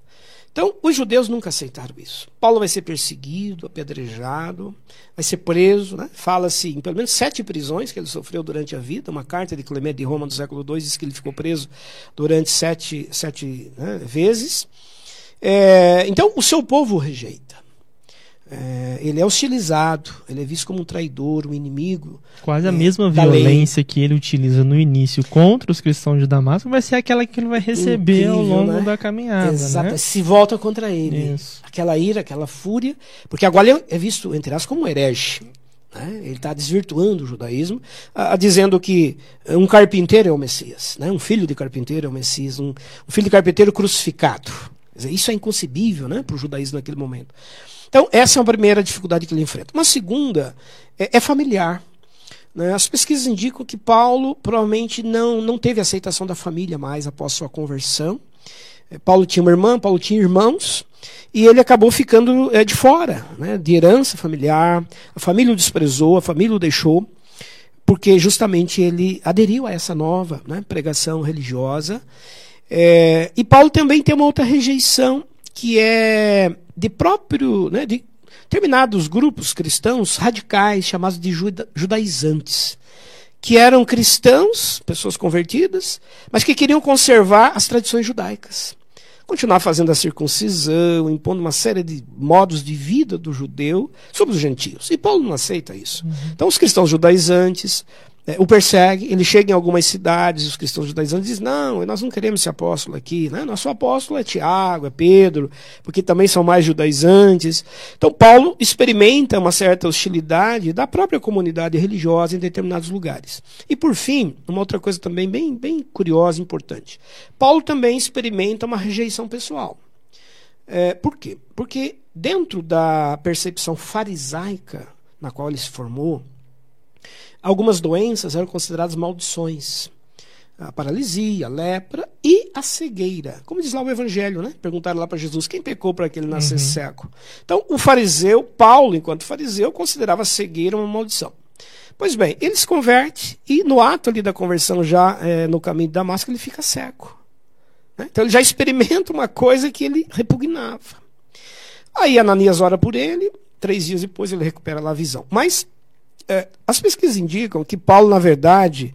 Então, os judeus nunca aceitaram isso. Paulo vai ser perseguido, apedrejado, vai ser preso. Né? Fala-se em pelo menos sete prisões que ele sofreu durante a vida. Uma carta de Clemente de Roma do século II diz que ele ficou preso durante sete, sete né, vezes. É, então, o seu povo rejeita. É, ele é hostilizado, ele é visto como um traidor, um inimigo. Quase a é, mesma violência lei. que ele utiliza no início contra os cristãos de Damasco vai ser aquela que ele vai receber Incrível, ao longo né? da caminhada. Exato, né? se volta contra ele. Isso. Aquela ira, aquela fúria, porque agora ele é visto, entre aspas, como um herege. Né? Ele está desvirtuando o judaísmo, a, a, dizendo que um carpinteiro é o Messias, né? um filho de carpinteiro é o Messias, um, um filho de carpinteiro crucificado. Dizer, isso é inconcebível né, para o judaísmo naquele momento. Então, essa é uma primeira dificuldade que ele enfrenta. Uma segunda é, é familiar. Né? As pesquisas indicam que Paulo provavelmente não, não teve aceitação da família mais após sua conversão. É, Paulo tinha uma irmã, Paulo tinha irmãos, e ele acabou ficando é, de fora, né, de herança familiar. A família o desprezou, a família o deixou, porque justamente ele aderiu a essa nova né, pregação religiosa. É, e Paulo também tem uma outra rejeição, que é de próprio, né, de determinados grupos cristãos radicais chamados de juda, judaizantes, que eram cristãos, pessoas convertidas, mas que queriam conservar as tradições judaicas. Continuar fazendo a circuncisão, impondo uma série de modos de vida do judeu sobre os gentios. E Paulo não aceita isso. Uhum. Então, os cristãos judaizantes é, o persegue, ele chega em algumas cidades, os cristãos judaizantes dizem, não, nós não queremos esse apóstolo aqui, né? nosso apóstolo é Tiago, é Pedro, porque também são mais judaizantes. Então Paulo experimenta uma certa hostilidade da própria comunidade religiosa em determinados lugares. E por fim, uma outra coisa também bem, bem curiosa e importante, Paulo também experimenta uma rejeição pessoal. É, por quê? Porque dentro da percepção farisaica na qual ele se formou, Algumas doenças eram consideradas maldições. A paralisia, a lepra e a cegueira. Como diz lá o Evangelho, né? Perguntaram lá para Jesus quem pecou para que ele nascesse uhum. cego. Então, o fariseu, Paulo, enquanto fariseu, considerava a cegueira uma maldição. Pois bem, ele se converte e no ato ali da conversão, já é, no caminho de Damasco, ele fica cego. Né? Então ele já experimenta uma coisa que ele repugnava. Aí Ananias ora por ele, três dias depois ele recupera lá a visão. Mas é, as pesquisas indicam que Paulo, na verdade,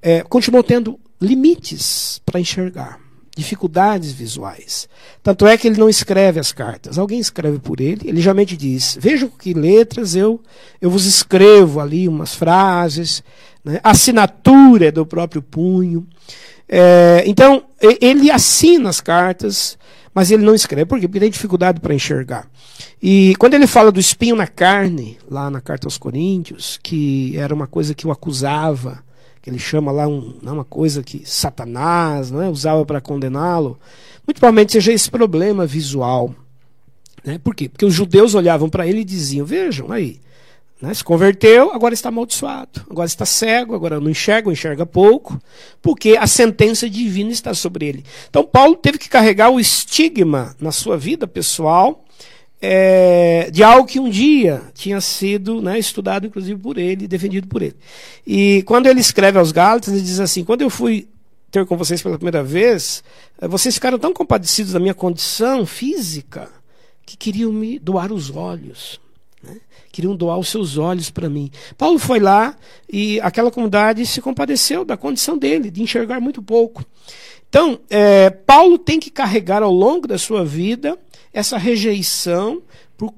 é, continuou tendo limites para enxergar, dificuldades visuais. Tanto é que ele não escreve as cartas, alguém escreve por ele, ele geralmente diz: Vejam que letras eu, eu vos escrevo ali umas frases, né? assinatura é do próprio punho. É, então, ele assina as cartas, mas ele não escreve. Por quê? Porque tem dificuldade para enxergar. E quando ele fala do espinho na carne, lá na carta aos Coríntios, que era uma coisa que o acusava, que ele chama lá um, né, uma coisa que Satanás né, usava para condená-lo, muito provavelmente seja esse problema visual. Né? Por quê? Porque os judeus olhavam para ele e diziam: Vejam aí, né, se converteu, agora está amaldiçoado, agora está cego, agora não enxerga, ou enxerga pouco, porque a sentença divina está sobre ele. Então, Paulo teve que carregar o estigma na sua vida pessoal é, de algo que um dia tinha sido né, estudado, inclusive, por ele, defendido por ele. E quando ele escreve aos Gálatas, ele diz assim: quando eu fui ter com vocês pela primeira vez, eh, vocês ficaram tão compadecidos da minha condição física que queriam me doar os olhos. Né? Queriam doar os seus olhos para mim. Paulo foi lá e aquela comunidade se compadeceu da condição dele, de enxergar muito pouco. Então, é, Paulo tem que carregar ao longo da sua vida essa rejeição por,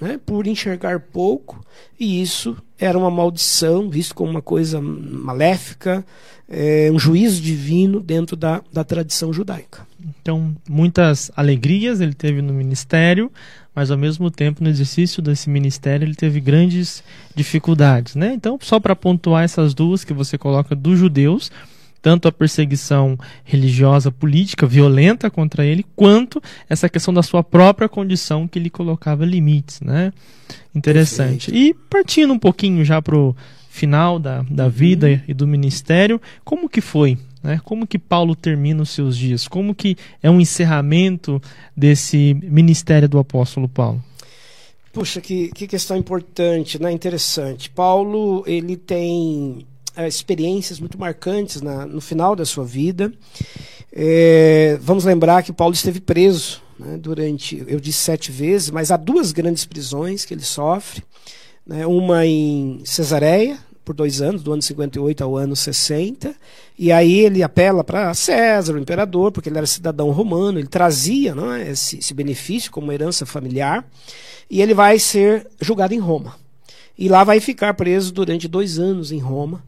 né, por enxergar pouco, e isso era uma maldição, visto como uma coisa maléfica, é, um juízo divino dentro da, da tradição judaica. Então, muitas alegrias ele teve no ministério, mas ao mesmo tempo, no exercício desse ministério, ele teve grandes dificuldades. Né? Então, só para pontuar essas duas que você coloca dos judeus, tanto a perseguição religiosa, política, violenta contra ele, quanto essa questão da sua própria condição que ele colocava limites, né? Interessante. Perfeito. E partindo um pouquinho já para o final da, da uhum. vida e do ministério, como que foi? Né? Como que Paulo termina os seus dias? Como que é um encerramento desse ministério do apóstolo Paulo? Puxa, que, que questão importante, né? interessante. Paulo ele tem é, experiências muito marcantes na, no final da sua vida. É, vamos lembrar que Paulo esteve preso né, durante, eu disse sete vezes, mas há duas grandes prisões que ele sofre. Né, uma em Cesareia, por dois anos, do ano 58 ao ano 60. E aí ele apela para César, o imperador, porque ele era cidadão romano, ele trazia não é, esse, esse benefício como herança familiar. E ele vai ser julgado em Roma. E lá vai ficar preso durante dois anos em Roma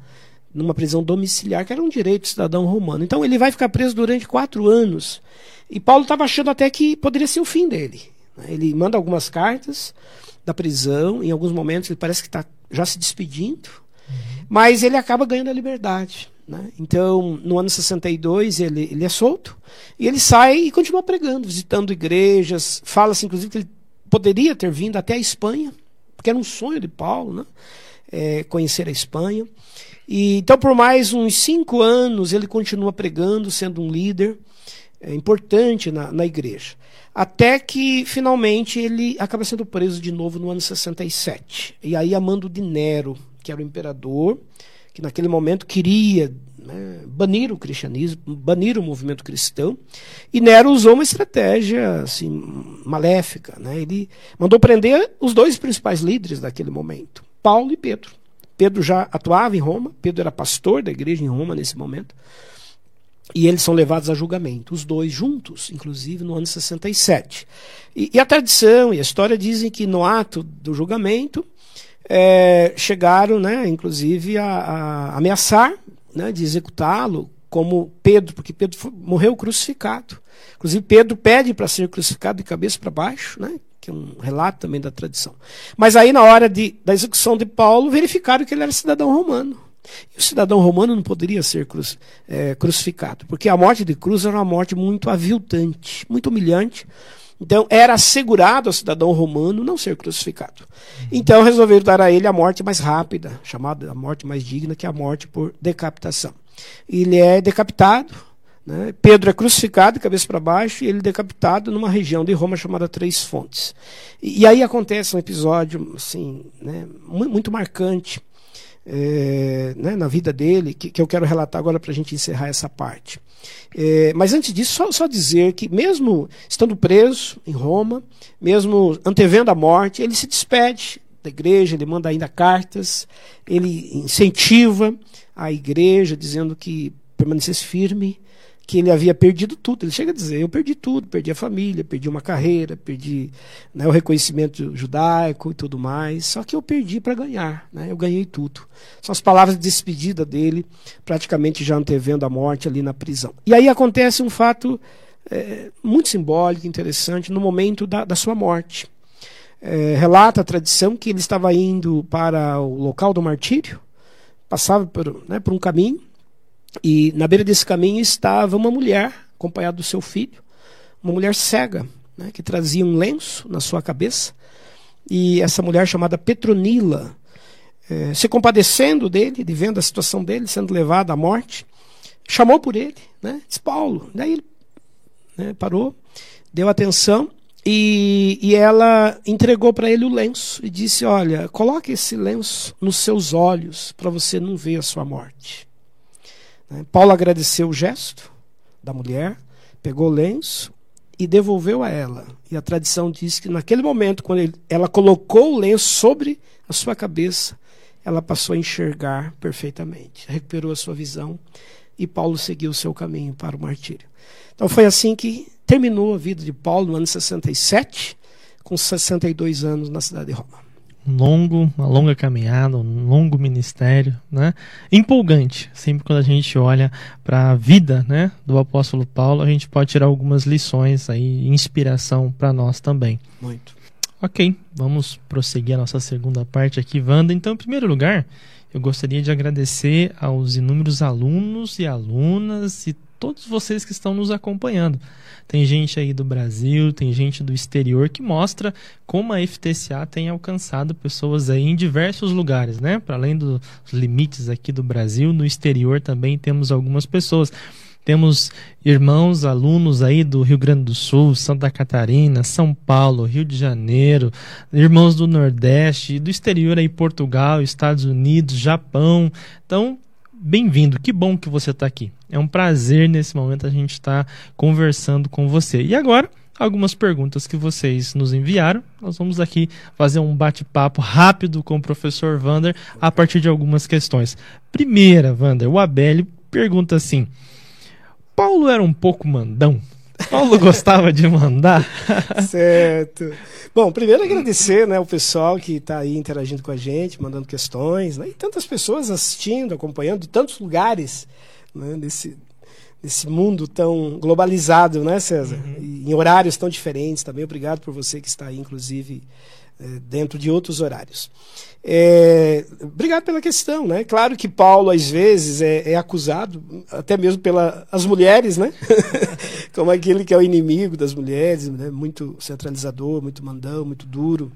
numa prisão domiciliar, que era um direito cidadão romano. Então ele vai ficar preso durante quatro anos. E Paulo estava achando até que poderia ser o fim dele. Né? Ele manda algumas cartas da prisão, em alguns momentos ele parece que está já se despedindo. Mas ele acaba ganhando a liberdade. Né? Então, no ano 62, ele, ele é solto e ele sai e continua pregando, visitando igrejas. Fala-se, inclusive, que ele poderia ter vindo até a Espanha, porque era um sonho de Paulo, né? É, conhecer a Espanha. E, então, por mais uns cinco anos, ele continua pregando, sendo um líder é, importante na, na igreja. Até que, finalmente, ele acaba sendo preso de novo no ano 67. E aí, a mando de Nero, que era o imperador, que naquele momento queria né, banir o cristianismo, banir o movimento cristão. E Nero usou uma estratégia assim, maléfica. Né? Ele mandou prender os dois principais líderes daquele momento, Paulo e Pedro. Pedro já atuava em Roma, Pedro era pastor da igreja em Roma nesse momento. E eles são levados a julgamento, os dois juntos, inclusive no ano 67. E, e a tradição e a história dizem que no ato do julgamento é, chegaram, né, inclusive, a, a ameaçar né, de executá-lo como Pedro, porque Pedro foi, morreu crucificado. Inclusive, Pedro pede para ser crucificado de cabeça para baixo, né, que é um relato também da tradição. Mas aí, na hora de, da execução de Paulo, verificaram que ele era cidadão romano. E o cidadão romano não poderia ser cruz, é, crucificado, porque a morte de cruz era uma morte muito aviltante, muito humilhante. Então, era assegurado ao cidadão romano não ser crucificado. Então, resolveram dar a ele a morte mais rápida, chamada a morte mais digna, que é a morte por decapitação. Ele é decapitado, né? Pedro é crucificado cabeça para baixo e ele decapitado numa região de Roma chamada Três Fontes. E, e aí acontece um episódio assim, né, muito marcante. É, né, na vida dele, que, que, eu quero relatar agora para a gente encerrar essa parte. É, mas antes disso, só, só, dizer que, mesmo estando preso em Roma, mesmo antevendo a morte, ele se despede da igreja, ele manda ainda cartas, ele incentiva a igreja, dizendo que permanecesse firme, que ele havia perdido tudo. Ele chega a dizer: Eu perdi tudo, perdi a família, perdi uma carreira, perdi né, o reconhecimento judaico e tudo mais. Só que eu perdi para ganhar, né, eu ganhei tudo. São as palavras de despedida dele, praticamente já antevendo a morte ali na prisão. E aí acontece um fato é, muito simbólico, interessante, no momento da, da sua morte. É, relata a tradição que ele estava indo para o local do martírio, passava por, né, por um caminho e na beira desse caminho estava uma mulher, acompanhada do seu filho, uma mulher cega, né, que trazia um lenço na sua cabeça. E essa mulher chamada Petronila, eh, se compadecendo dele, de vendo a situação dele sendo levado à morte, chamou por ele, né, disse Paulo. Daí ele né, parou, deu atenção e, e ela entregou para ele o lenço e disse: Olha, coloque esse lenço nos seus olhos para você não ver a sua morte. Né? Paulo agradeceu o gesto da mulher, pegou o lenço e devolveu a ela. E a tradição diz que naquele momento, quando ele, ela colocou o lenço sobre a sua cabeça, ela passou a enxergar perfeitamente, recuperou a sua visão e Paulo seguiu o seu caminho para o martírio. Então foi assim que terminou a vida de Paulo no ano 67, com 62 anos na cidade de Roma um longo, uma longa caminhada, um longo ministério, né? Empolgante. Sempre quando a gente olha para a vida, né, do apóstolo Paulo, a gente pode tirar algumas lições aí, inspiração para nós também. Muito. Ok, vamos prosseguir a nossa segunda parte aqui, Wanda. Então, em primeiro lugar, eu gostaria de agradecer aos inúmeros alunos e alunas e todos vocês que estão nos acompanhando. Tem gente aí do Brasil, tem gente do exterior que mostra como a FTCA tem alcançado pessoas aí em diversos lugares, né? Para além dos limites aqui do Brasil, no exterior também temos algumas pessoas. Temos irmãos, alunos aí do Rio Grande do Sul, Santa Catarina, São Paulo, Rio de Janeiro, irmãos do Nordeste, do exterior aí, Portugal, Estados Unidos, Japão. Então, bem-vindo, que bom que você está aqui. É um prazer nesse momento a gente estar tá conversando com você. E agora, algumas perguntas que vocês nos enviaram. Nós vamos aqui fazer um bate-papo rápido com o professor Vander a partir de algumas questões. Primeira, Vander, o Abel pergunta assim: Paulo era um pouco mandão? Paulo gostava de mandar. certo. Bom, primeiro agradecer né, o pessoal que está aí interagindo com a gente, mandando questões, né, e tantas pessoas assistindo, acompanhando, de tantos lugares né, nesse, nesse mundo tão globalizado, né, César? Uhum. em horários tão diferentes também. Obrigado por você que está aí, inclusive, dentro de outros horários. É, obrigado pela questão, né? Claro que Paulo às vezes é, é acusado, até mesmo pelas mulheres, né? Como aquele que é o inimigo das mulheres, né? muito centralizador, muito mandão, muito duro.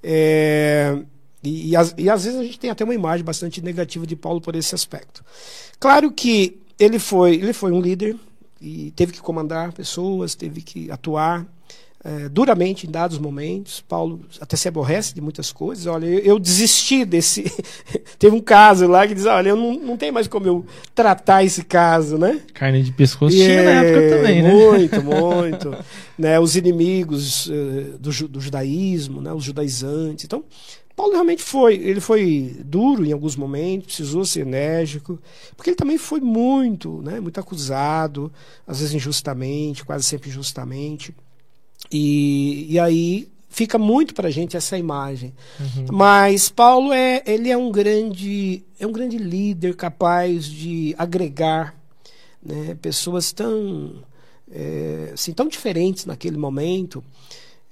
É, e, e, e às vezes a gente tem até uma imagem bastante negativa de Paulo por esse aspecto. Claro que ele foi, ele foi um líder e teve que comandar pessoas, teve que atuar é, duramente em dados momentos. Paulo até se aborrece de muitas coisas. Olha, eu, eu desisti desse. Teve um caso lá que diz: olha, eu não, não tem mais como eu tratar esse caso, né? Carne de pescoço tinha é, na época também, né? Muito, muito. né, os inimigos uh, do, do judaísmo, né, os judaizantes. Então, Paulo realmente foi, ele foi duro em alguns momentos, precisou ser enérgico, porque ele também foi muito, né, muito acusado, às vezes injustamente, quase sempre injustamente. E, e aí fica muito para a gente essa imagem. Uhum. Mas Paulo é, ele é um grande, é um grande líder capaz de agregar né, pessoas tão, é, assim, tão diferentes naquele momento.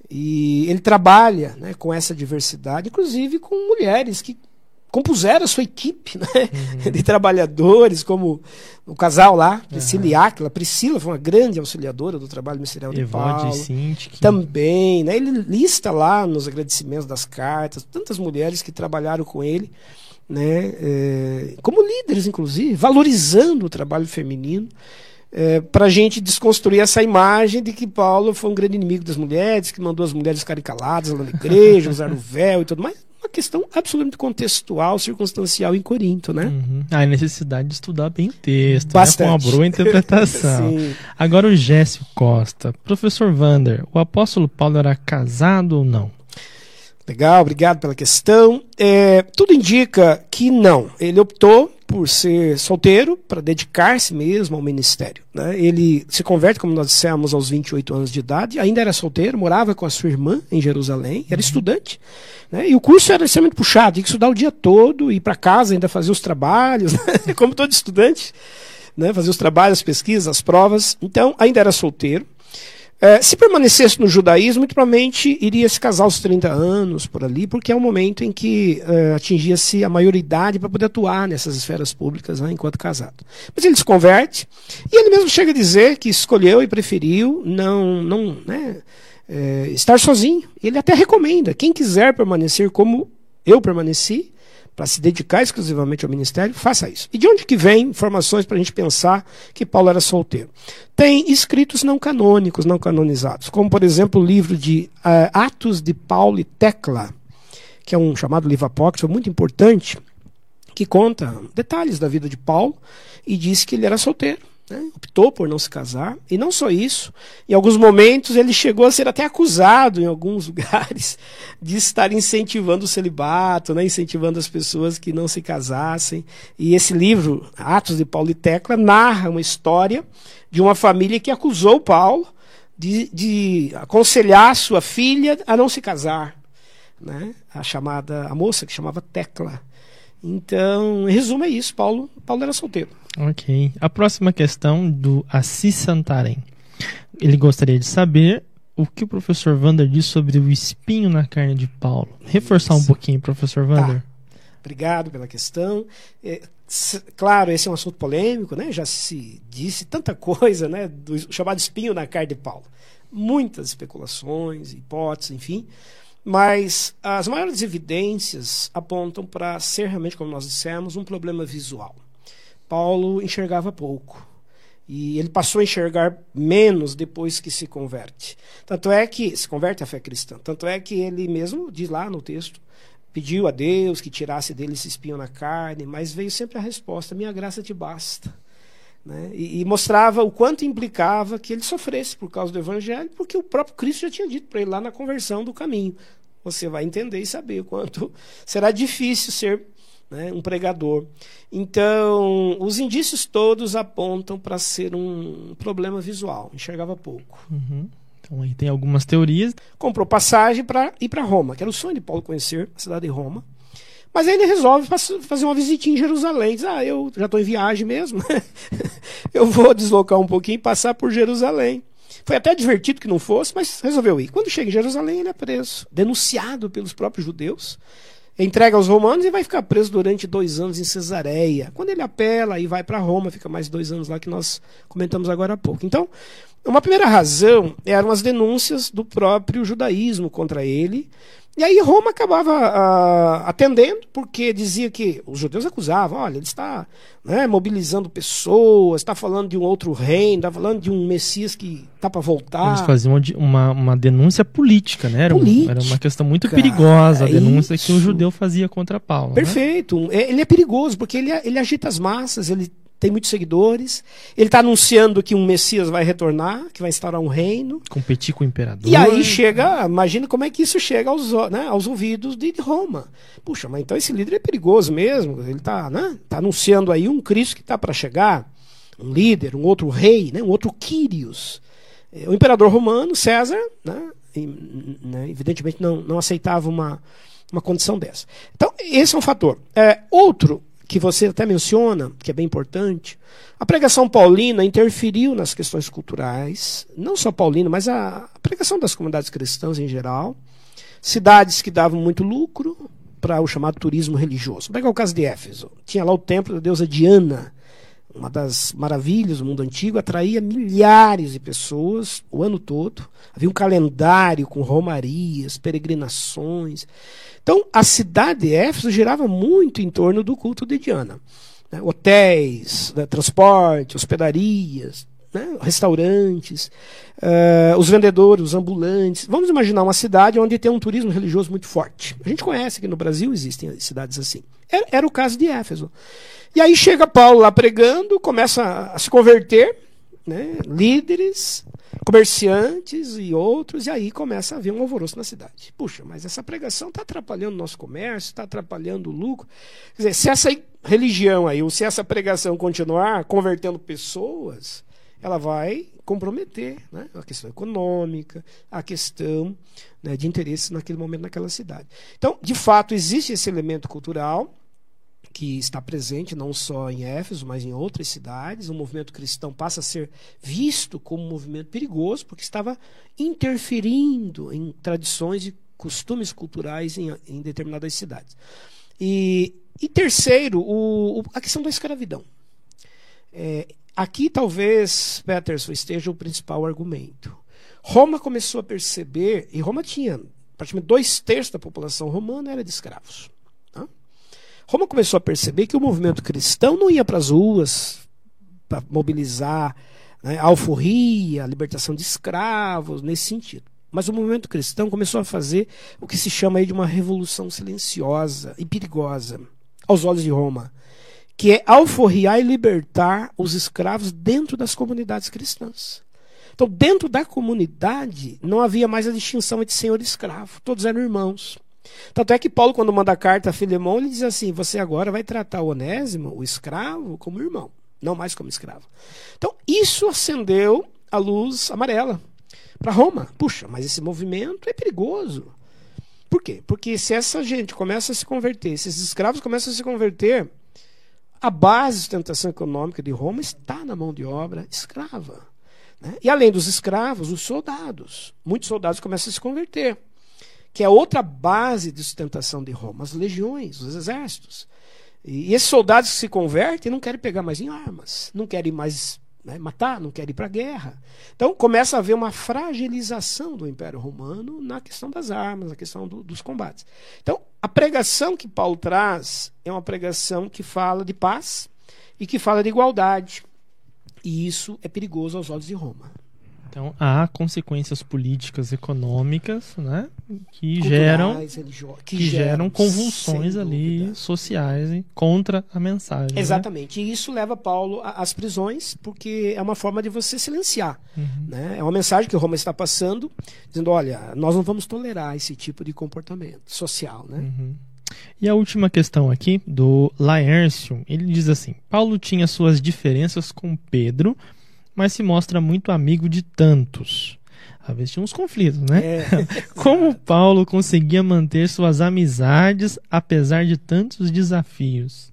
E ele trabalha né, com essa diversidade, inclusive com mulheres que compuseram a sua equipe né, uhum. de trabalhadores, como o casal lá, Priscila uhum. e Áquila. Priscila foi uma grande auxiliadora do trabalho ministerial de Evode Paulo. Cinti, Também, né, ele lista lá nos agradecimentos das cartas, tantas mulheres que trabalharam com ele, né, é, como líderes, inclusive, valorizando o trabalho feminino. É, para a gente desconstruir essa imagem de que Paulo foi um grande inimigo das mulheres, que mandou as mulheres ficarem caladas lá na igreja, usar o véu e tudo mais uma questão absolutamente contextual, circunstancial em Corinto, né? Uhum. A necessidade de estudar bem o texto, Bastante. Né? com uma boa interpretação. Agora o Gécio Costa. Professor Vander, o apóstolo Paulo era casado ou não? Legal, obrigado pela questão. É, tudo indica que não. Ele optou por ser solteiro para dedicar-se mesmo ao ministério. Né? Ele se converte, como nós dissemos, aos 28 anos de idade, ainda era solteiro, morava com a sua irmã em Jerusalém, era uhum. estudante. Né? E o curso era extremamente puxado, tinha que estudar o dia todo, ir para casa, ainda fazer os trabalhos, né? como todo estudante, né? fazer os trabalhos, as pesquisas, as provas. Então, ainda era solteiro. É, se permanecesse no judaísmo, muito provavelmente iria se casar aos 30 anos, por ali, porque é o momento em que é, atingia-se a maioridade para poder atuar nessas esferas públicas né, enquanto casado. Mas ele se converte, e ele mesmo chega a dizer que escolheu e preferiu não, não né, é, estar sozinho. Ele até recomenda, quem quiser permanecer como eu permaneci, para se dedicar exclusivamente ao ministério, faça isso. E de onde que vem informações para a gente pensar que Paulo era solteiro? Tem escritos não canônicos, não canonizados, como por exemplo o livro de uh, Atos de Paulo e Tecla, que é um chamado livro apócrifo muito importante, que conta detalhes da vida de Paulo e diz que ele era solteiro. Né? Optou por não se casar. E não só isso, em alguns momentos ele chegou a ser até acusado, em alguns lugares, de estar incentivando o celibato, né? incentivando as pessoas que não se casassem. E esse livro, Atos de Paulo e Tecla, narra uma história de uma família que acusou Paulo de, de aconselhar sua filha a não se casar. Né? A chamada, a moça que chamava Tecla. Então, em resumo, é isso. Paulo, Paulo era solteiro. Ok. A próxima questão do Assis Santarém. Ele gostaria de saber o que o professor Vander diz sobre o espinho na carne de Paulo. Reforçar Isso. um pouquinho, professor Vander. Tá. Obrigado pela questão. É, claro, esse é um assunto polêmico, né? Já se disse tanta coisa, né? Do chamado espinho na carne de Paulo. Muitas especulações, hipóteses, enfim. Mas as maiores evidências apontam para ser realmente, como nós dissemos, um problema visual. Paulo enxergava pouco. E ele passou a enxergar menos depois que se converte. Tanto é que se converte à fé cristã. Tanto é que ele mesmo diz lá no texto, pediu a Deus que tirasse dele esse espinho na carne, mas veio sempre a resposta: minha graça te basta. Né? E, e, mostrava o quanto implicava que ele sofresse por causa do evangelho, porque o próprio Cristo já tinha dito para ele lá na conversão do caminho. Você vai entender e saber o quanto será difícil ser né, um pregador. Então, os indícios todos apontam para ser um problema visual. Enxergava pouco. Uhum. Então, aí tem algumas teorias. Comprou passagem para ir para Roma, que era o sonho de Paulo conhecer a cidade de Roma. Mas aí ele resolve fazer uma visitinha em Jerusalém. Diz, ah, eu já estou em viagem mesmo. eu vou deslocar um pouquinho e passar por Jerusalém. Foi até divertido que não fosse, mas resolveu ir. Quando chega em Jerusalém, ele é preso, denunciado pelos próprios judeus entrega aos romanos e vai ficar preso durante dois anos em Cesareia. Quando ele apela e vai para Roma, fica mais dois anos lá que nós comentamos agora há pouco. Então, uma primeira razão eram as denúncias do próprio judaísmo contra ele, e aí Roma acabava uh, atendendo, porque dizia que os judeus acusavam, olha, ele está né, mobilizando pessoas, está falando de um outro reino, está falando de um Messias que está para voltar. Eles faziam uma, uma denúncia política, né? Era, política, um, era uma questão muito perigosa, a denúncia isso. que o judeu fazia contra Paulo. Né? Perfeito. Né? Ele é perigoso, porque ele, ele agita as massas, ele tem muitos seguidores. Ele está anunciando que um Messias vai retornar, que vai instaurar um reino. Competir com o imperador. E aí chega, imagina como é que isso chega aos, né, aos ouvidos de Roma. Puxa, mas então esse líder é perigoso mesmo. Ele está né, tá anunciando aí um Cristo que está para chegar, um líder, um outro rei, né, um outro Quírios. É, o imperador romano, César, né, né, evidentemente não, não aceitava uma, uma condição dessa. Então, esse é um fator. É, outro que você até menciona, que é bem importante, a pregação paulina interferiu nas questões culturais, não só paulina, mas a, pregação das comunidades cristãs em geral. Cidades que davam muito lucro para o chamado turismo religioso. Pega o caso de Éfeso. Tinha lá o templo da deusa Diana, uma das maravilhas do mundo antigo, atraía milhares de pessoas o ano todo. Havia um calendário com romarias, peregrinações. Então, a cidade de Éfeso girava muito em torno do culto de Diana. Né? Hotéis, né? transporte, hospedarias, né? restaurantes, uh, os vendedores, os ambulantes. Vamos imaginar uma cidade onde tem um turismo religioso muito forte. A gente conhece que no Brasil existem cidades assim. Era, era o caso de Éfeso. E aí chega Paulo lá pregando, começa a se converter, né? líderes, comerciantes e outros, e aí começa a haver um alvoroço na cidade. Puxa, mas essa pregação está atrapalhando o nosso comércio, está atrapalhando o lucro. Quer dizer, se essa religião aí, ou se essa pregação continuar convertendo pessoas, ela vai comprometer né, a questão econômica, a questão né, de interesse naquele momento naquela cidade. Então, de fato, existe esse elemento cultural que está presente não só em Éfeso, mas em outras cidades. O movimento cristão passa a ser visto como um movimento perigoso, porque estava interferindo em tradições e costumes culturais em, em determinadas cidades. E, e terceiro, o, o, a questão da escravidão. É, aqui talvez, Peterson, esteja o principal argumento. Roma começou a perceber, e Roma tinha praticamente dois terços da população romana era de escravos. Roma começou a perceber que o movimento cristão não ia para as ruas para mobilizar né, a alforria, a libertação de escravos, nesse sentido. Mas o movimento cristão começou a fazer o que se chama aí de uma revolução silenciosa e perigosa, aos olhos de Roma, que é alforriar e libertar os escravos dentro das comunidades cristãs. Então, dentro da comunidade, não havia mais a distinção entre senhor e escravo, todos eram irmãos. Tanto é que Paulo, quando manda a carta a Filemão, ele diz assim: Você agora vai tratar o Onésimo, o escravo, como irmão, não mais como escravo. Então, isso acendeu a luz amarela para Roma. Puxa, mas esse movimento é perigoso. Por quê? Porque se essa gente começa a se converter, se esses escravos começam a se converter, a base de sustentação econômica de Roma está na mão de obra escrava. Né? E além dos escravos, os soldados. Muitos soldados começam a se converter que é outra base de sustentação de Roma, as legiões, os exércitos. E, esses soldados que se convertem não querem pegar mais em armas, não querem mais né, matar, não querem ir para a guerra. Então começa a haver uma fragilização do Império Romano na questão das armas, na questão do, dos combates. Então a pregação que Paulo traz é uma pregação que fala de paz e que fala de igualdade. E isso é perigoso aos olhos de Roma. Então há consequências políticas, econômicas, né, que geram que, que geram, convulsões ali sociais contra a mensagem. Né? Exatamente. Né? E isso leva Paulo às prisões, porque é uma forma de você silenciar. Uhum. Né? É uma mensagem que Roma está passando, dizendo: olha, nós não vamos tolerar esse tipo de comportamento social, né? Uhum. E a última questão aqui do Laércio, ele diz assim: Paulo tinha suas diferenças com Pedro mas se mostra muito amigo de tantos. Às vezes tinha uns conflitos, né? É, Como Paulo conseguia manter suas amizades apesar de tantos desafios?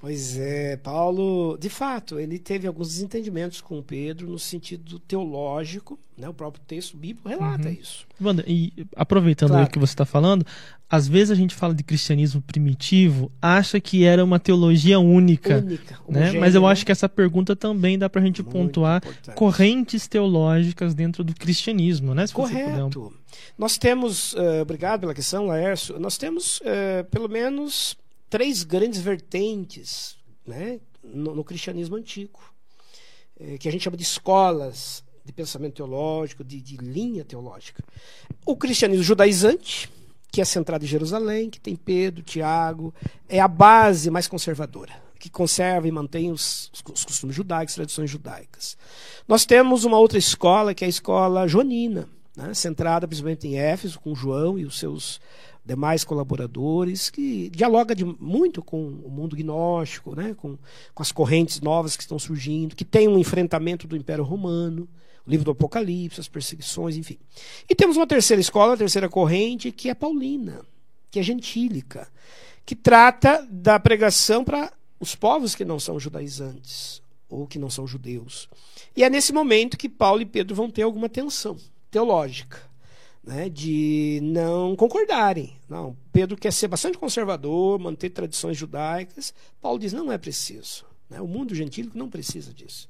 Pois é, Paulo, de fato, ele teve alguns desentendimentos com Pedro no sentido teológico, né? O próprio texto bíblico relata uhum. isso. Wanda, e aproveitando claro. o que você está falando, às vezes a gente fala de cristianismo primitivo, acha que era uma teologia única, única né? Mas eu acho que essa pergunta também dá para a gente Muito pontuar importante. correntes teológicas dentro do cristianismo, né? Se Correto. Nós temos, uh, obrigado pela questão, Laércio. Nós temos uh, pelo menos três grandes vertentes né, no, no cristianismo antigo, é, que a gente chama de escolas de pensamento teológico, de, de linha teológica. O cristianismo judaizante, que é centrado em Jerusalém, que tem Pedro, Tiago, é a base mais conservadora, que conserva e mantém os, os costumes judaicos, tradições judaicas. Nós temos uma outra escola, que é a escola joanina, né, centrada principalmente em Éfeso, com João e os seus demais colaboradores, que dialoga de, muito com o mundo gnóstico, né, com, com as correntes novas que estão surgindo, que tem um enfrentamento do Império Romano, o livro do Apocalipse, as perseguições, enfim. E temos uma terceira escola, a terceira corrente, que é paulina, que é gentílica, que trata da pregação para os povos que não são judaizantes ou que não são judeus. E é nesse momento que Paulo e Pedro vão ter alguma tensão teológica né, de não concordarem. Não, Pedro quer ser bastante conservador, manter tradições judaicas. Paulo diz: não, é preciso. Né? O mundo gentílico não precisa disso.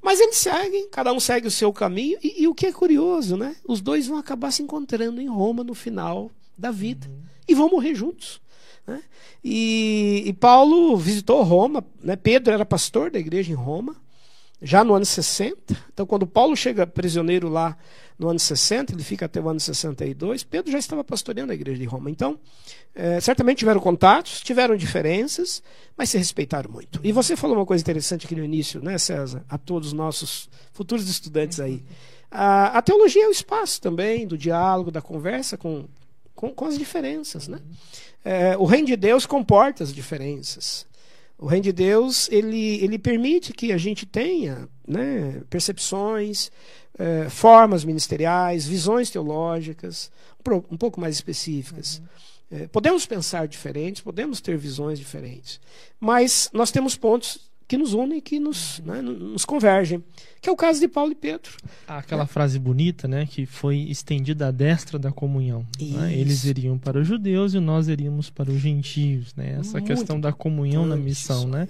Mas eles seguem, cada um segue o seu caminho, e, e, o que é curioso, né? os dois vão acabar se encontrando em Roma no final da vida uhum. e vão morrer juntos. Né? E, e, Paulo visitou Roma, né? Pedro era pastor da igreja em Roma, já no ano 60. Então, quando Paulo chega prisioneiro lá no ano 60, ele fica até o ano 62, Pedro já estava pastoreando a igreja de Roma. Então, é, certamente tiveram contatos, tiveram diferenças, mas se respeitaram muito. E você falou uma coisa interessante aqui no início, né, César? A todos os nossos futuros estudantes aí. A, a teologia é o espaço também do diálogo, da conversa com, com, com as diferenças. Né? É, o reino de Deus comporta as diferenças. O reino de Deus ele, ele permite que a gente tenha né, percepções, é, formas ministeriais, visões teológicas, um, pouco mais específicas. Uhum. É, podemos pensar diferentes, podemos ter visões diferentes, mas nós temos pontos que nos unem, que nos, né, nos convergem. Que é o caso de Paulo e Pedro. Aquela é. frase bonita, né, que foi estendida à destra da comunhão. Né? Eles iriam para os judeus e nós iríamos para os gentios. Né? Essa Muito questão da comunhão na missão. Né?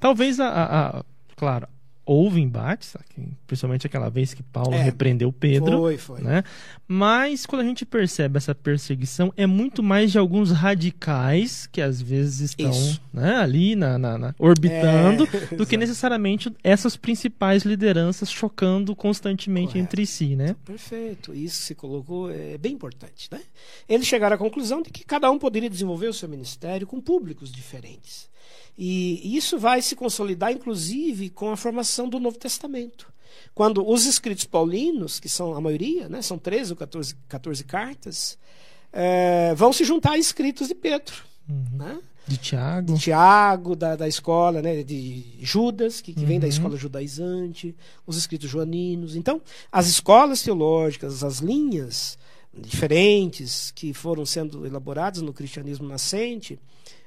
Talvez, a, a, a, claro, houve embates, principalmente aquela vez que Paulo é, repreendeu Pedro. Foi, foi. Né? Mas quando a gente percebe essa perseguição, é muito mais de alguns radicais que às vezes estão né, ali na, na, na orbitando, é, do que necessariamente essas principais lideranças chocando constantemente Correto. entre si. Né? Perfeito. Isso se colocou é bem importante. Né? Eles chegaram à conclusão de que cada um poderia desenvolver o seu ministério com públicos diferentes. E isso vai se consolidar, inclusive, com a formação do Novo Testamento. Quando os escritos paulinos, que são a maioria, né, são 13 ou 14, 14 cartas, é, vão se juntar a escritos de Pedro. Uhum. Né? De Tiago. De Tiago, da, da escola, né, de Judas, que, que uhum. vem da uhum. escola judaizante, os escritos joaninos. Então, as escolas teológicas, as linhas diferentes que foram sendo elaboradas no cristianismo nascente,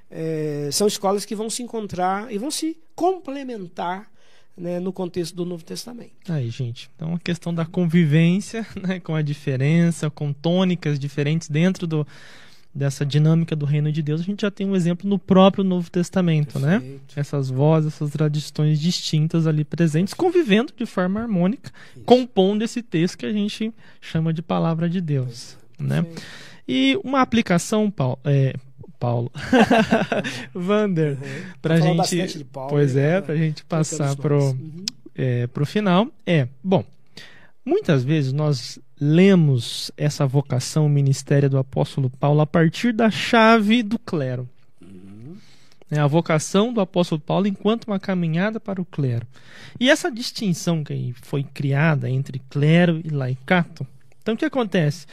é, são escolas que vão se encontrar e vão se complementar né, no contexto do Novo Testamento. Aí, gente. Então, a questão da convivência né, com a diferença, com tônicas diferentes dentro do, dessa dinâmica do reino de Deus, a gente já tem um exemplo no próprio Novo Testamento, né? Perfeito. né? Essas vozes, essas tradições distintas ali presentes, convivendo de forma harmônica, Isso. compondo esse texto que a gente chama de palavra de Deus, né? E uma aplicação, Paulo, é, Paulo. Vander, uhum. pra gente. Paulo, pois é, né? pra gente passar pro, uhum. é, pro final. É, bom, muitas vezes nós lemos essa vocação, o ministério do apóstolo Paulo, a partir da chave do clero. Uhum. É a vocação do apóstolo Paulo enquanto uma caminhada para o clero. E essa distinção que foi criada entre clero e laicato. Então, o que acontece?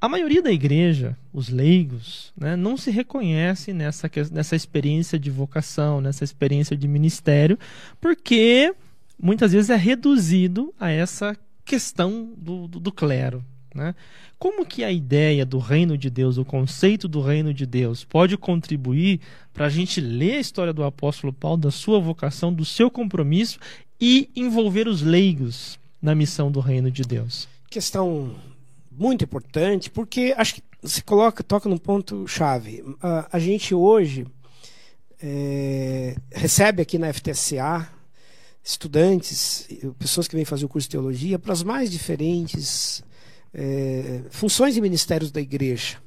A maioria da igreja, os leigos, né, não se reconhece nessa, nessa experiência de vocação, nessa experiência de ministério, porque muitas vezes é reduzido a essa questão do, do, do clero. Né? Como que a ideia do reino de Deus, o conceito do reino de Deus, pode contribuir para a gente ler a história do apóstolo Paulo, da sua vocação, do seu compromisso e envolver os leigos na missão do reino de Deus? Questão muito importante, porque acho que se coloca, toca num ponto chave. Uh, a gente hoje é, recebe aqui na FTSA estudantes, pessoas que vêm fazer o curso de teologia, para as mais diferentes é, funções e ministérios da igreja.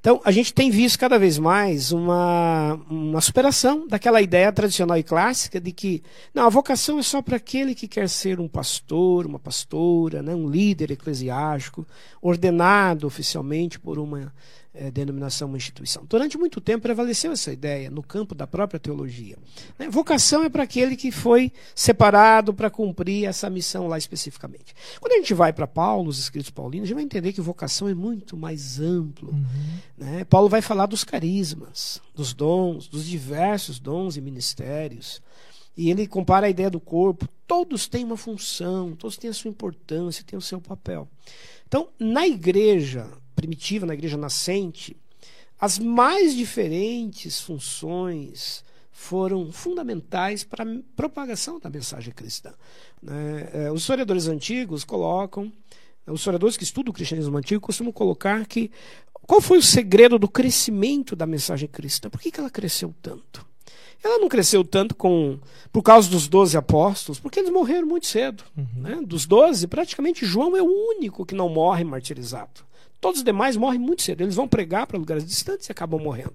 Então, a gente tem visto cada vez mais uma, uma superação daquela ideia tradicional e clássica de que não, a vocação é só para aquele que quer ser um pastor, uma pastora, né, um líder eclesiástico, ordenado oficialmente por uma é, denominação, uma instituição. Durante muito tempo prevaleceu essa ideia no campo da própria teologia. Né? Vocação é para aquele que foi separado para cumprir essa missão lá especificamente. Quando a gente vai para Paulo, os escritos paulinos, a gente vai entender que vocação é muito mais amplo. Uhum. Né? Paulo vai falar dos carismas, dos dons, dos diversos dons e ministérios. E ele compara a ideia do corpo. Todos têm uma função, todos têm a sua importância, têm o seu papel. Então, na igreja, primitiva, na igreja nascente, as mais diferentes funções foram fundamentais para a propagação da mensagem cristã. Né? É, os historiadores antigos colocam, os historiadores que estudam o cristianismo antigo costumam colocar que qual foi o segredo do crescimento da mensagem cristã? Por que, que ela cresceu tanto? Ela não cresceu tanto com por causa dos doze apóstolos, porque eles morreram muito cedo. Uhum. Né? Dos doze, praticamente João é o único que não morre martirizado. Todos os demais morrem muito cedo. Eles vão pregar para lugares distantes e acabam morrendo.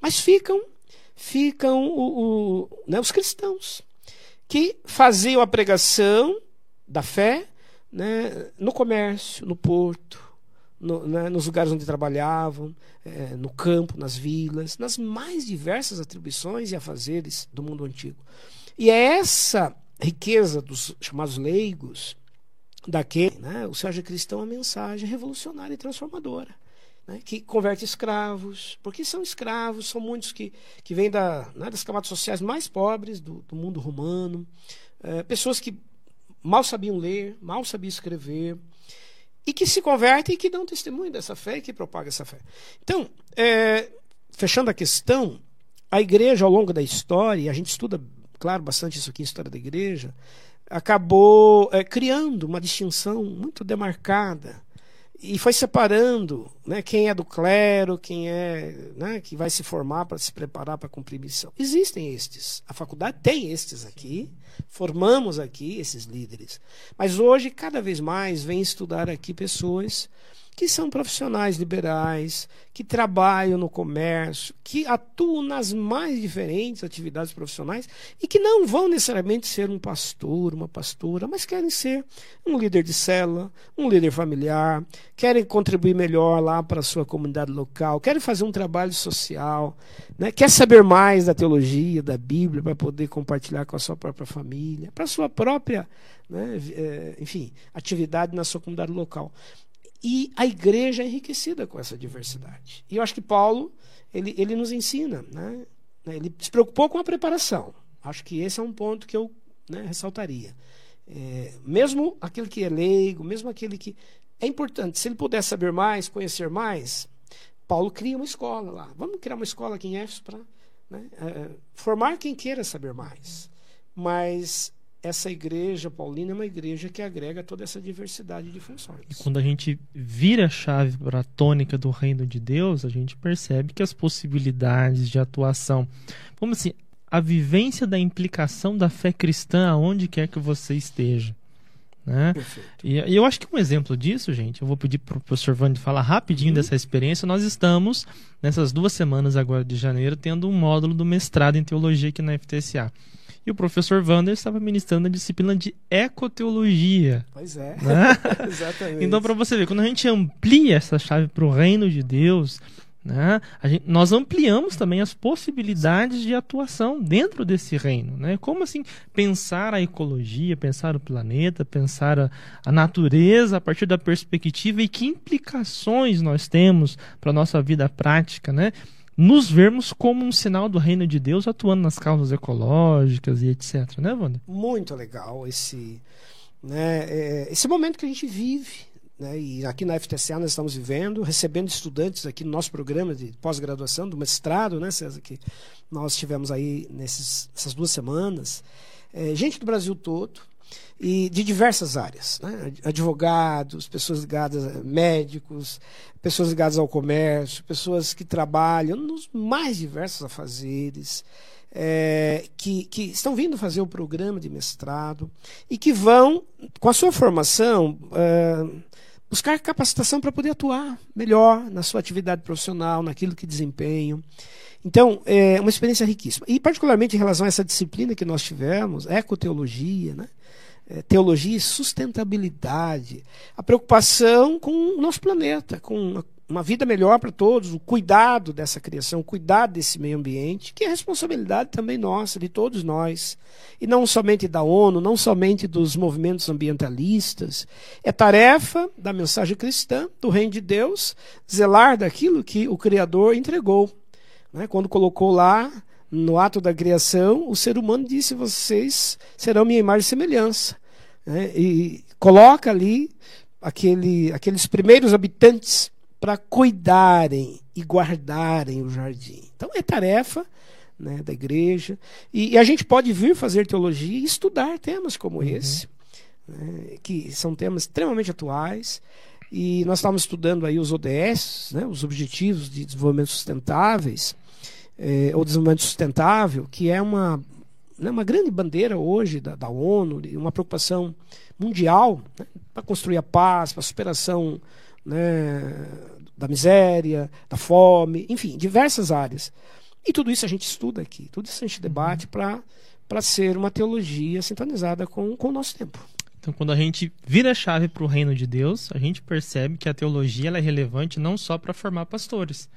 Mas ficam, ficam o, o, né, os cristãos. que faziam a pregação da fé né, no comércio, no porto, no, né, nos lugares onde trabalhavam, é, no campo, nas vilas, nas mais diversas atribuições e afazeres do mundo antigo. E é essa riqueza dos chamados leigos, daquele, né, o Sérgio Cristão, a mensagem revolucionária e transformadora. Né, que converte escravos, porque são escravos, são muitos que, que vêm da, né, das camadas sociais mais pobres do, do mundo romano, é, pessoas que mal sabiam ler, mal sabiam escrever, e que se convertem e que dão testemunho dessa fé e que propagam essa fé. Então, é, fechando a questão, a igreja ao longo da história, e a gente estuda, claro, bastante isso aqui, história da igreja, acabou é, criando uma distinção muito demarcada e foi separando né, quem é do clero, quem é né, que vai se formar para se preparar para cumprir missão. Existem estes. A faculdade tem estes aqui. Formamos aqui esses líderes. Mas hoje, cada vez mais, vem estudar aqui pessoas que são profissionais liberais, que trabalham no comércio, que atuam nas mais diferentes atividades profissionais e que não vão necessariamente ser um pastor, uma pastora, mas querem ser um líder de célula, um líder familiar, querem contribuir melhor lá para a sua comunidade local, querem fazer um trabalho social, né? quer saber mais da teologia, da Bíblia, para poder compartilhar com a sua própria família, para a sua própria, né, é, enfim, atividade na sua comunidade local. E a igreja é enriquecida com essa diversidade. E eu acho que Paulo, ele, ele nos ensina, né? ele se preocupou com a preparação. Acho que esse é um ponto que eu né, ressaltaria. É, mesmo aquele que é leigo, mesmo aquele que. É importante, se ele puder saber mais, conhecer mais, Paulo cria uma escola lá. Vamos criar uma escola aqui em Éfeso para né, é, formar quem queira saber mais. Mas essa igreja paulina é uma igreja que agrega toda essa diversidade de funções. E quando a gente vira a chave para a tônica do reino de Deus, a gente percebe que as possibilidades de atuação, vamos assim, a vivência da implicação da fé cristã aonde quer que você esteja. Né? E, e, eu acho que um exemplo disso, gente, eu vou pedir para o professor Vande falar rapidinho uhum. dessa experiência. Nós estamos, nessas duas semanas agora de janeiro, tendo um módulo do mestrado em teologia aqui na FTSA. E o professor Wander estava ministrando a disciplina de ecoteologia. Pois é, né? exatamente. Então, para você ver, quando a gente amplia essa chave para o reino de Deus, né, gente, nós ampliamos também as possibilidades de atuação dentro desse reino. Né? Como assim pensar a ecologia, pensar o planeta, pensar a, a natureza a partir da perspectiva e que implicações nós temos para a nossa vida prática, né? Nos vermos como um sinal do reino de Deus atuando nas causas ecológicas e etc, né, Wanda? Muito legal esse, né, é, esse momento que a gente vive, né, e aqui na FTCA nós estamos vivendo, recebendo estudantes aqui no nosso programa de pós-graduação, do mestrado, né, César, que nós tivemos aí nesses, nessas duas semanas, é, gente do Brasil todo, e de diversas áreas, né? advogados, pessoas ligadas a médicos, pessoas ligadas ao comércio, pessoas que trabalham nos mais diversos afazeres, é, que, que estão vindo fazer o programa de mestrado e que vão, com a sua formação, é, buscar capacitação para poder atuar melhor na sua atividade profissional, naquilo que desempenham. Então, é uma experiência riquíssima. E, particularmente, em relação a essa disciplina que nós tivemos, ecoteologia, né? É, teologia e sustentabilidade, a preocupação com o nosso planeta, com uma, uma vida melhor para todos, o cuidado dessa criação, o cuidado desse meio ambiente, que é responsabilidade também nossa, de todos nós, e não somente da ONU, não somente dos movimentos ambientalistas. É tarefa da mensagem cristã, do Reino de Deus, zelar daquilo que o Criador entregou. Né? Quando colocou lá no ato da criação, o ser humano disse: Vocês serão minha imagem e semelhança. Né? E coloca ali aquele, aqueles primeiros habitantes para cuidarem e guardarem o jardim. Então é tarefa né, da igreja. E, e, a gente pode vir fazer teologia e estudar temas como uhum. esse, né, que são temas extremamente atuais. E nós estávamos estudando aí os ODS, né, os Objetivos de Desenvolvimento Sustentáveis é, o desenvolvimento sustentável, que é uma, né, uma grande bandeira hoje da, da ONU, uma preocupação mundial né, para construir a paz, para a superação né, da miséria, da fome, enfim, diversas áreas. E tudo isso a gente estuda aqui, tudo isso a gente debate uhum. para ser uma teologia sintonizada com, com o nosso tempo. Então, quando a gente vira a chave para o reino de Deus, a gente percebe que a teologia é relevante não só para formar pastores,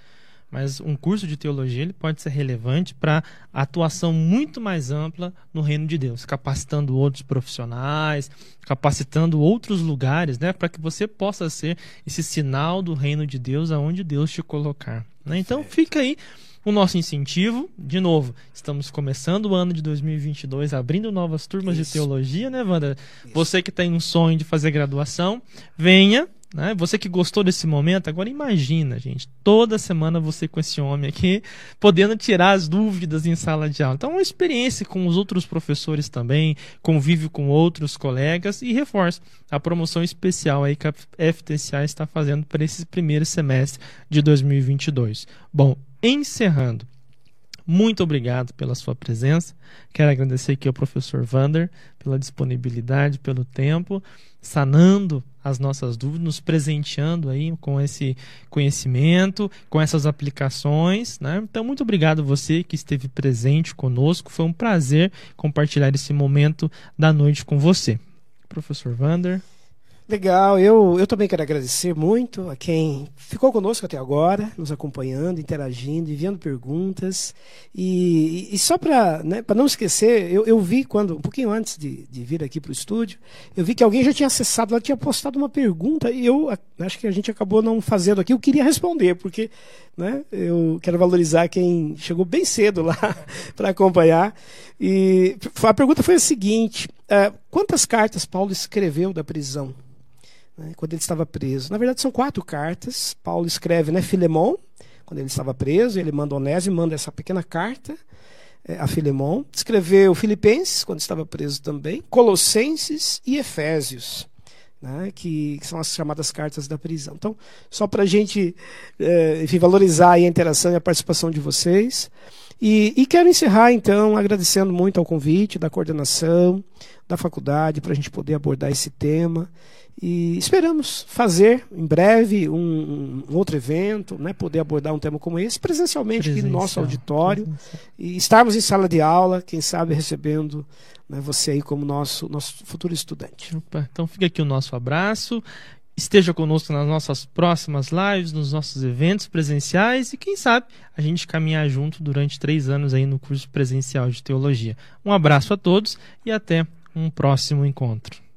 mas um curso de teologia ele pode ser relevante para atuação muito mais ampla no reino de Deus, capacitando outros profissionais, capacitando outros lugares, né, para que você possa ser esse sinal do reino de Deus aonde Deus te colocar. Né? Então, fica aí o nosso incentivo, de novo, estamos começando o ano de 2022, abrindo novas turmas Isso. de teologia, né, Wanda? Isso. Você que tem um sonho de fazer graduação, venha, né? Você que gostou desse momento, agora imagina, gente, toda semana você com esse homem aqui, podendo tirar as dúvidas em sala de aula. Então, uma experiência com os outros professores também, convívio com outros colegas e reforço a promoção especial aí que a FTCA está fazendo para esse primeiro semestre de 2022. Bom, encerrando. Muito obrigado pela sua presença. Quero agradecer aqui ao professor Vander pela disponibilidade, pelo tempo, sanando as nossas dúvidas, nos presenteando aí com esse conhecimento, com essas aplicações. Né? Então, muito obrigado você que esteve presente conosco. Foi um prazer compartilhar esse momento da noite com você. Professor Vander. Legal, eu, eu também quero agradecer muito a quem ficou conosco até agora, nos acompanhando, interagindo, enviando perguntas. E, e só para né, não esquecer, eu, eu vi quando, um pouquinho antes de, de vir aqui para o estúdio, eu vi que alguém já tinha acessado, lá tinha postado uma pergunta e eu acho que a gente acabou não fazendo aqui. Eu queria responder, porque né, eu quero valorizar quem chegou bem cedo lá para acompanhar. E a pergunta foi a seguinte: uh, quantas cartas Paulo escreveu da prisão? Né, quando ele estava preso. Na verdade, são quatro cartas. Paulo escreve, né, Filemon, quando ele estava preso, ele manda Onésio, manda essa pequena carta é, a Filemon. Escreveu Filipenses, quando estava preso também, Colossenses e Efésios. Né, que, que, são as chamadas cartas da prisão. Então, só para a gente é, enfim, valorizar a interação e a participação de vocês. E, e, quero encerrar, então, agradecendo muito ao convite da coordenação, da faculdade, para a gente poder abordar esse tema. E esperamos fazer em breve um, um, outro evento, né, poder abordar um tema como esse presencialmente Presencial. aqui no nosso auditório Presencial. e estarmos em sala de aula, quem sabe recebendo né, você aí como nosso, nosso futuro estudante. Opa, então fica aqui o nosso abraço. Esteja conosco nas nossas próximas lives, nos nossos eventos presenciais e quem sabe a gente caminhar junto durante três anos aí no curso presencial de teologia. Um abraço a todos e até um próximo encontro.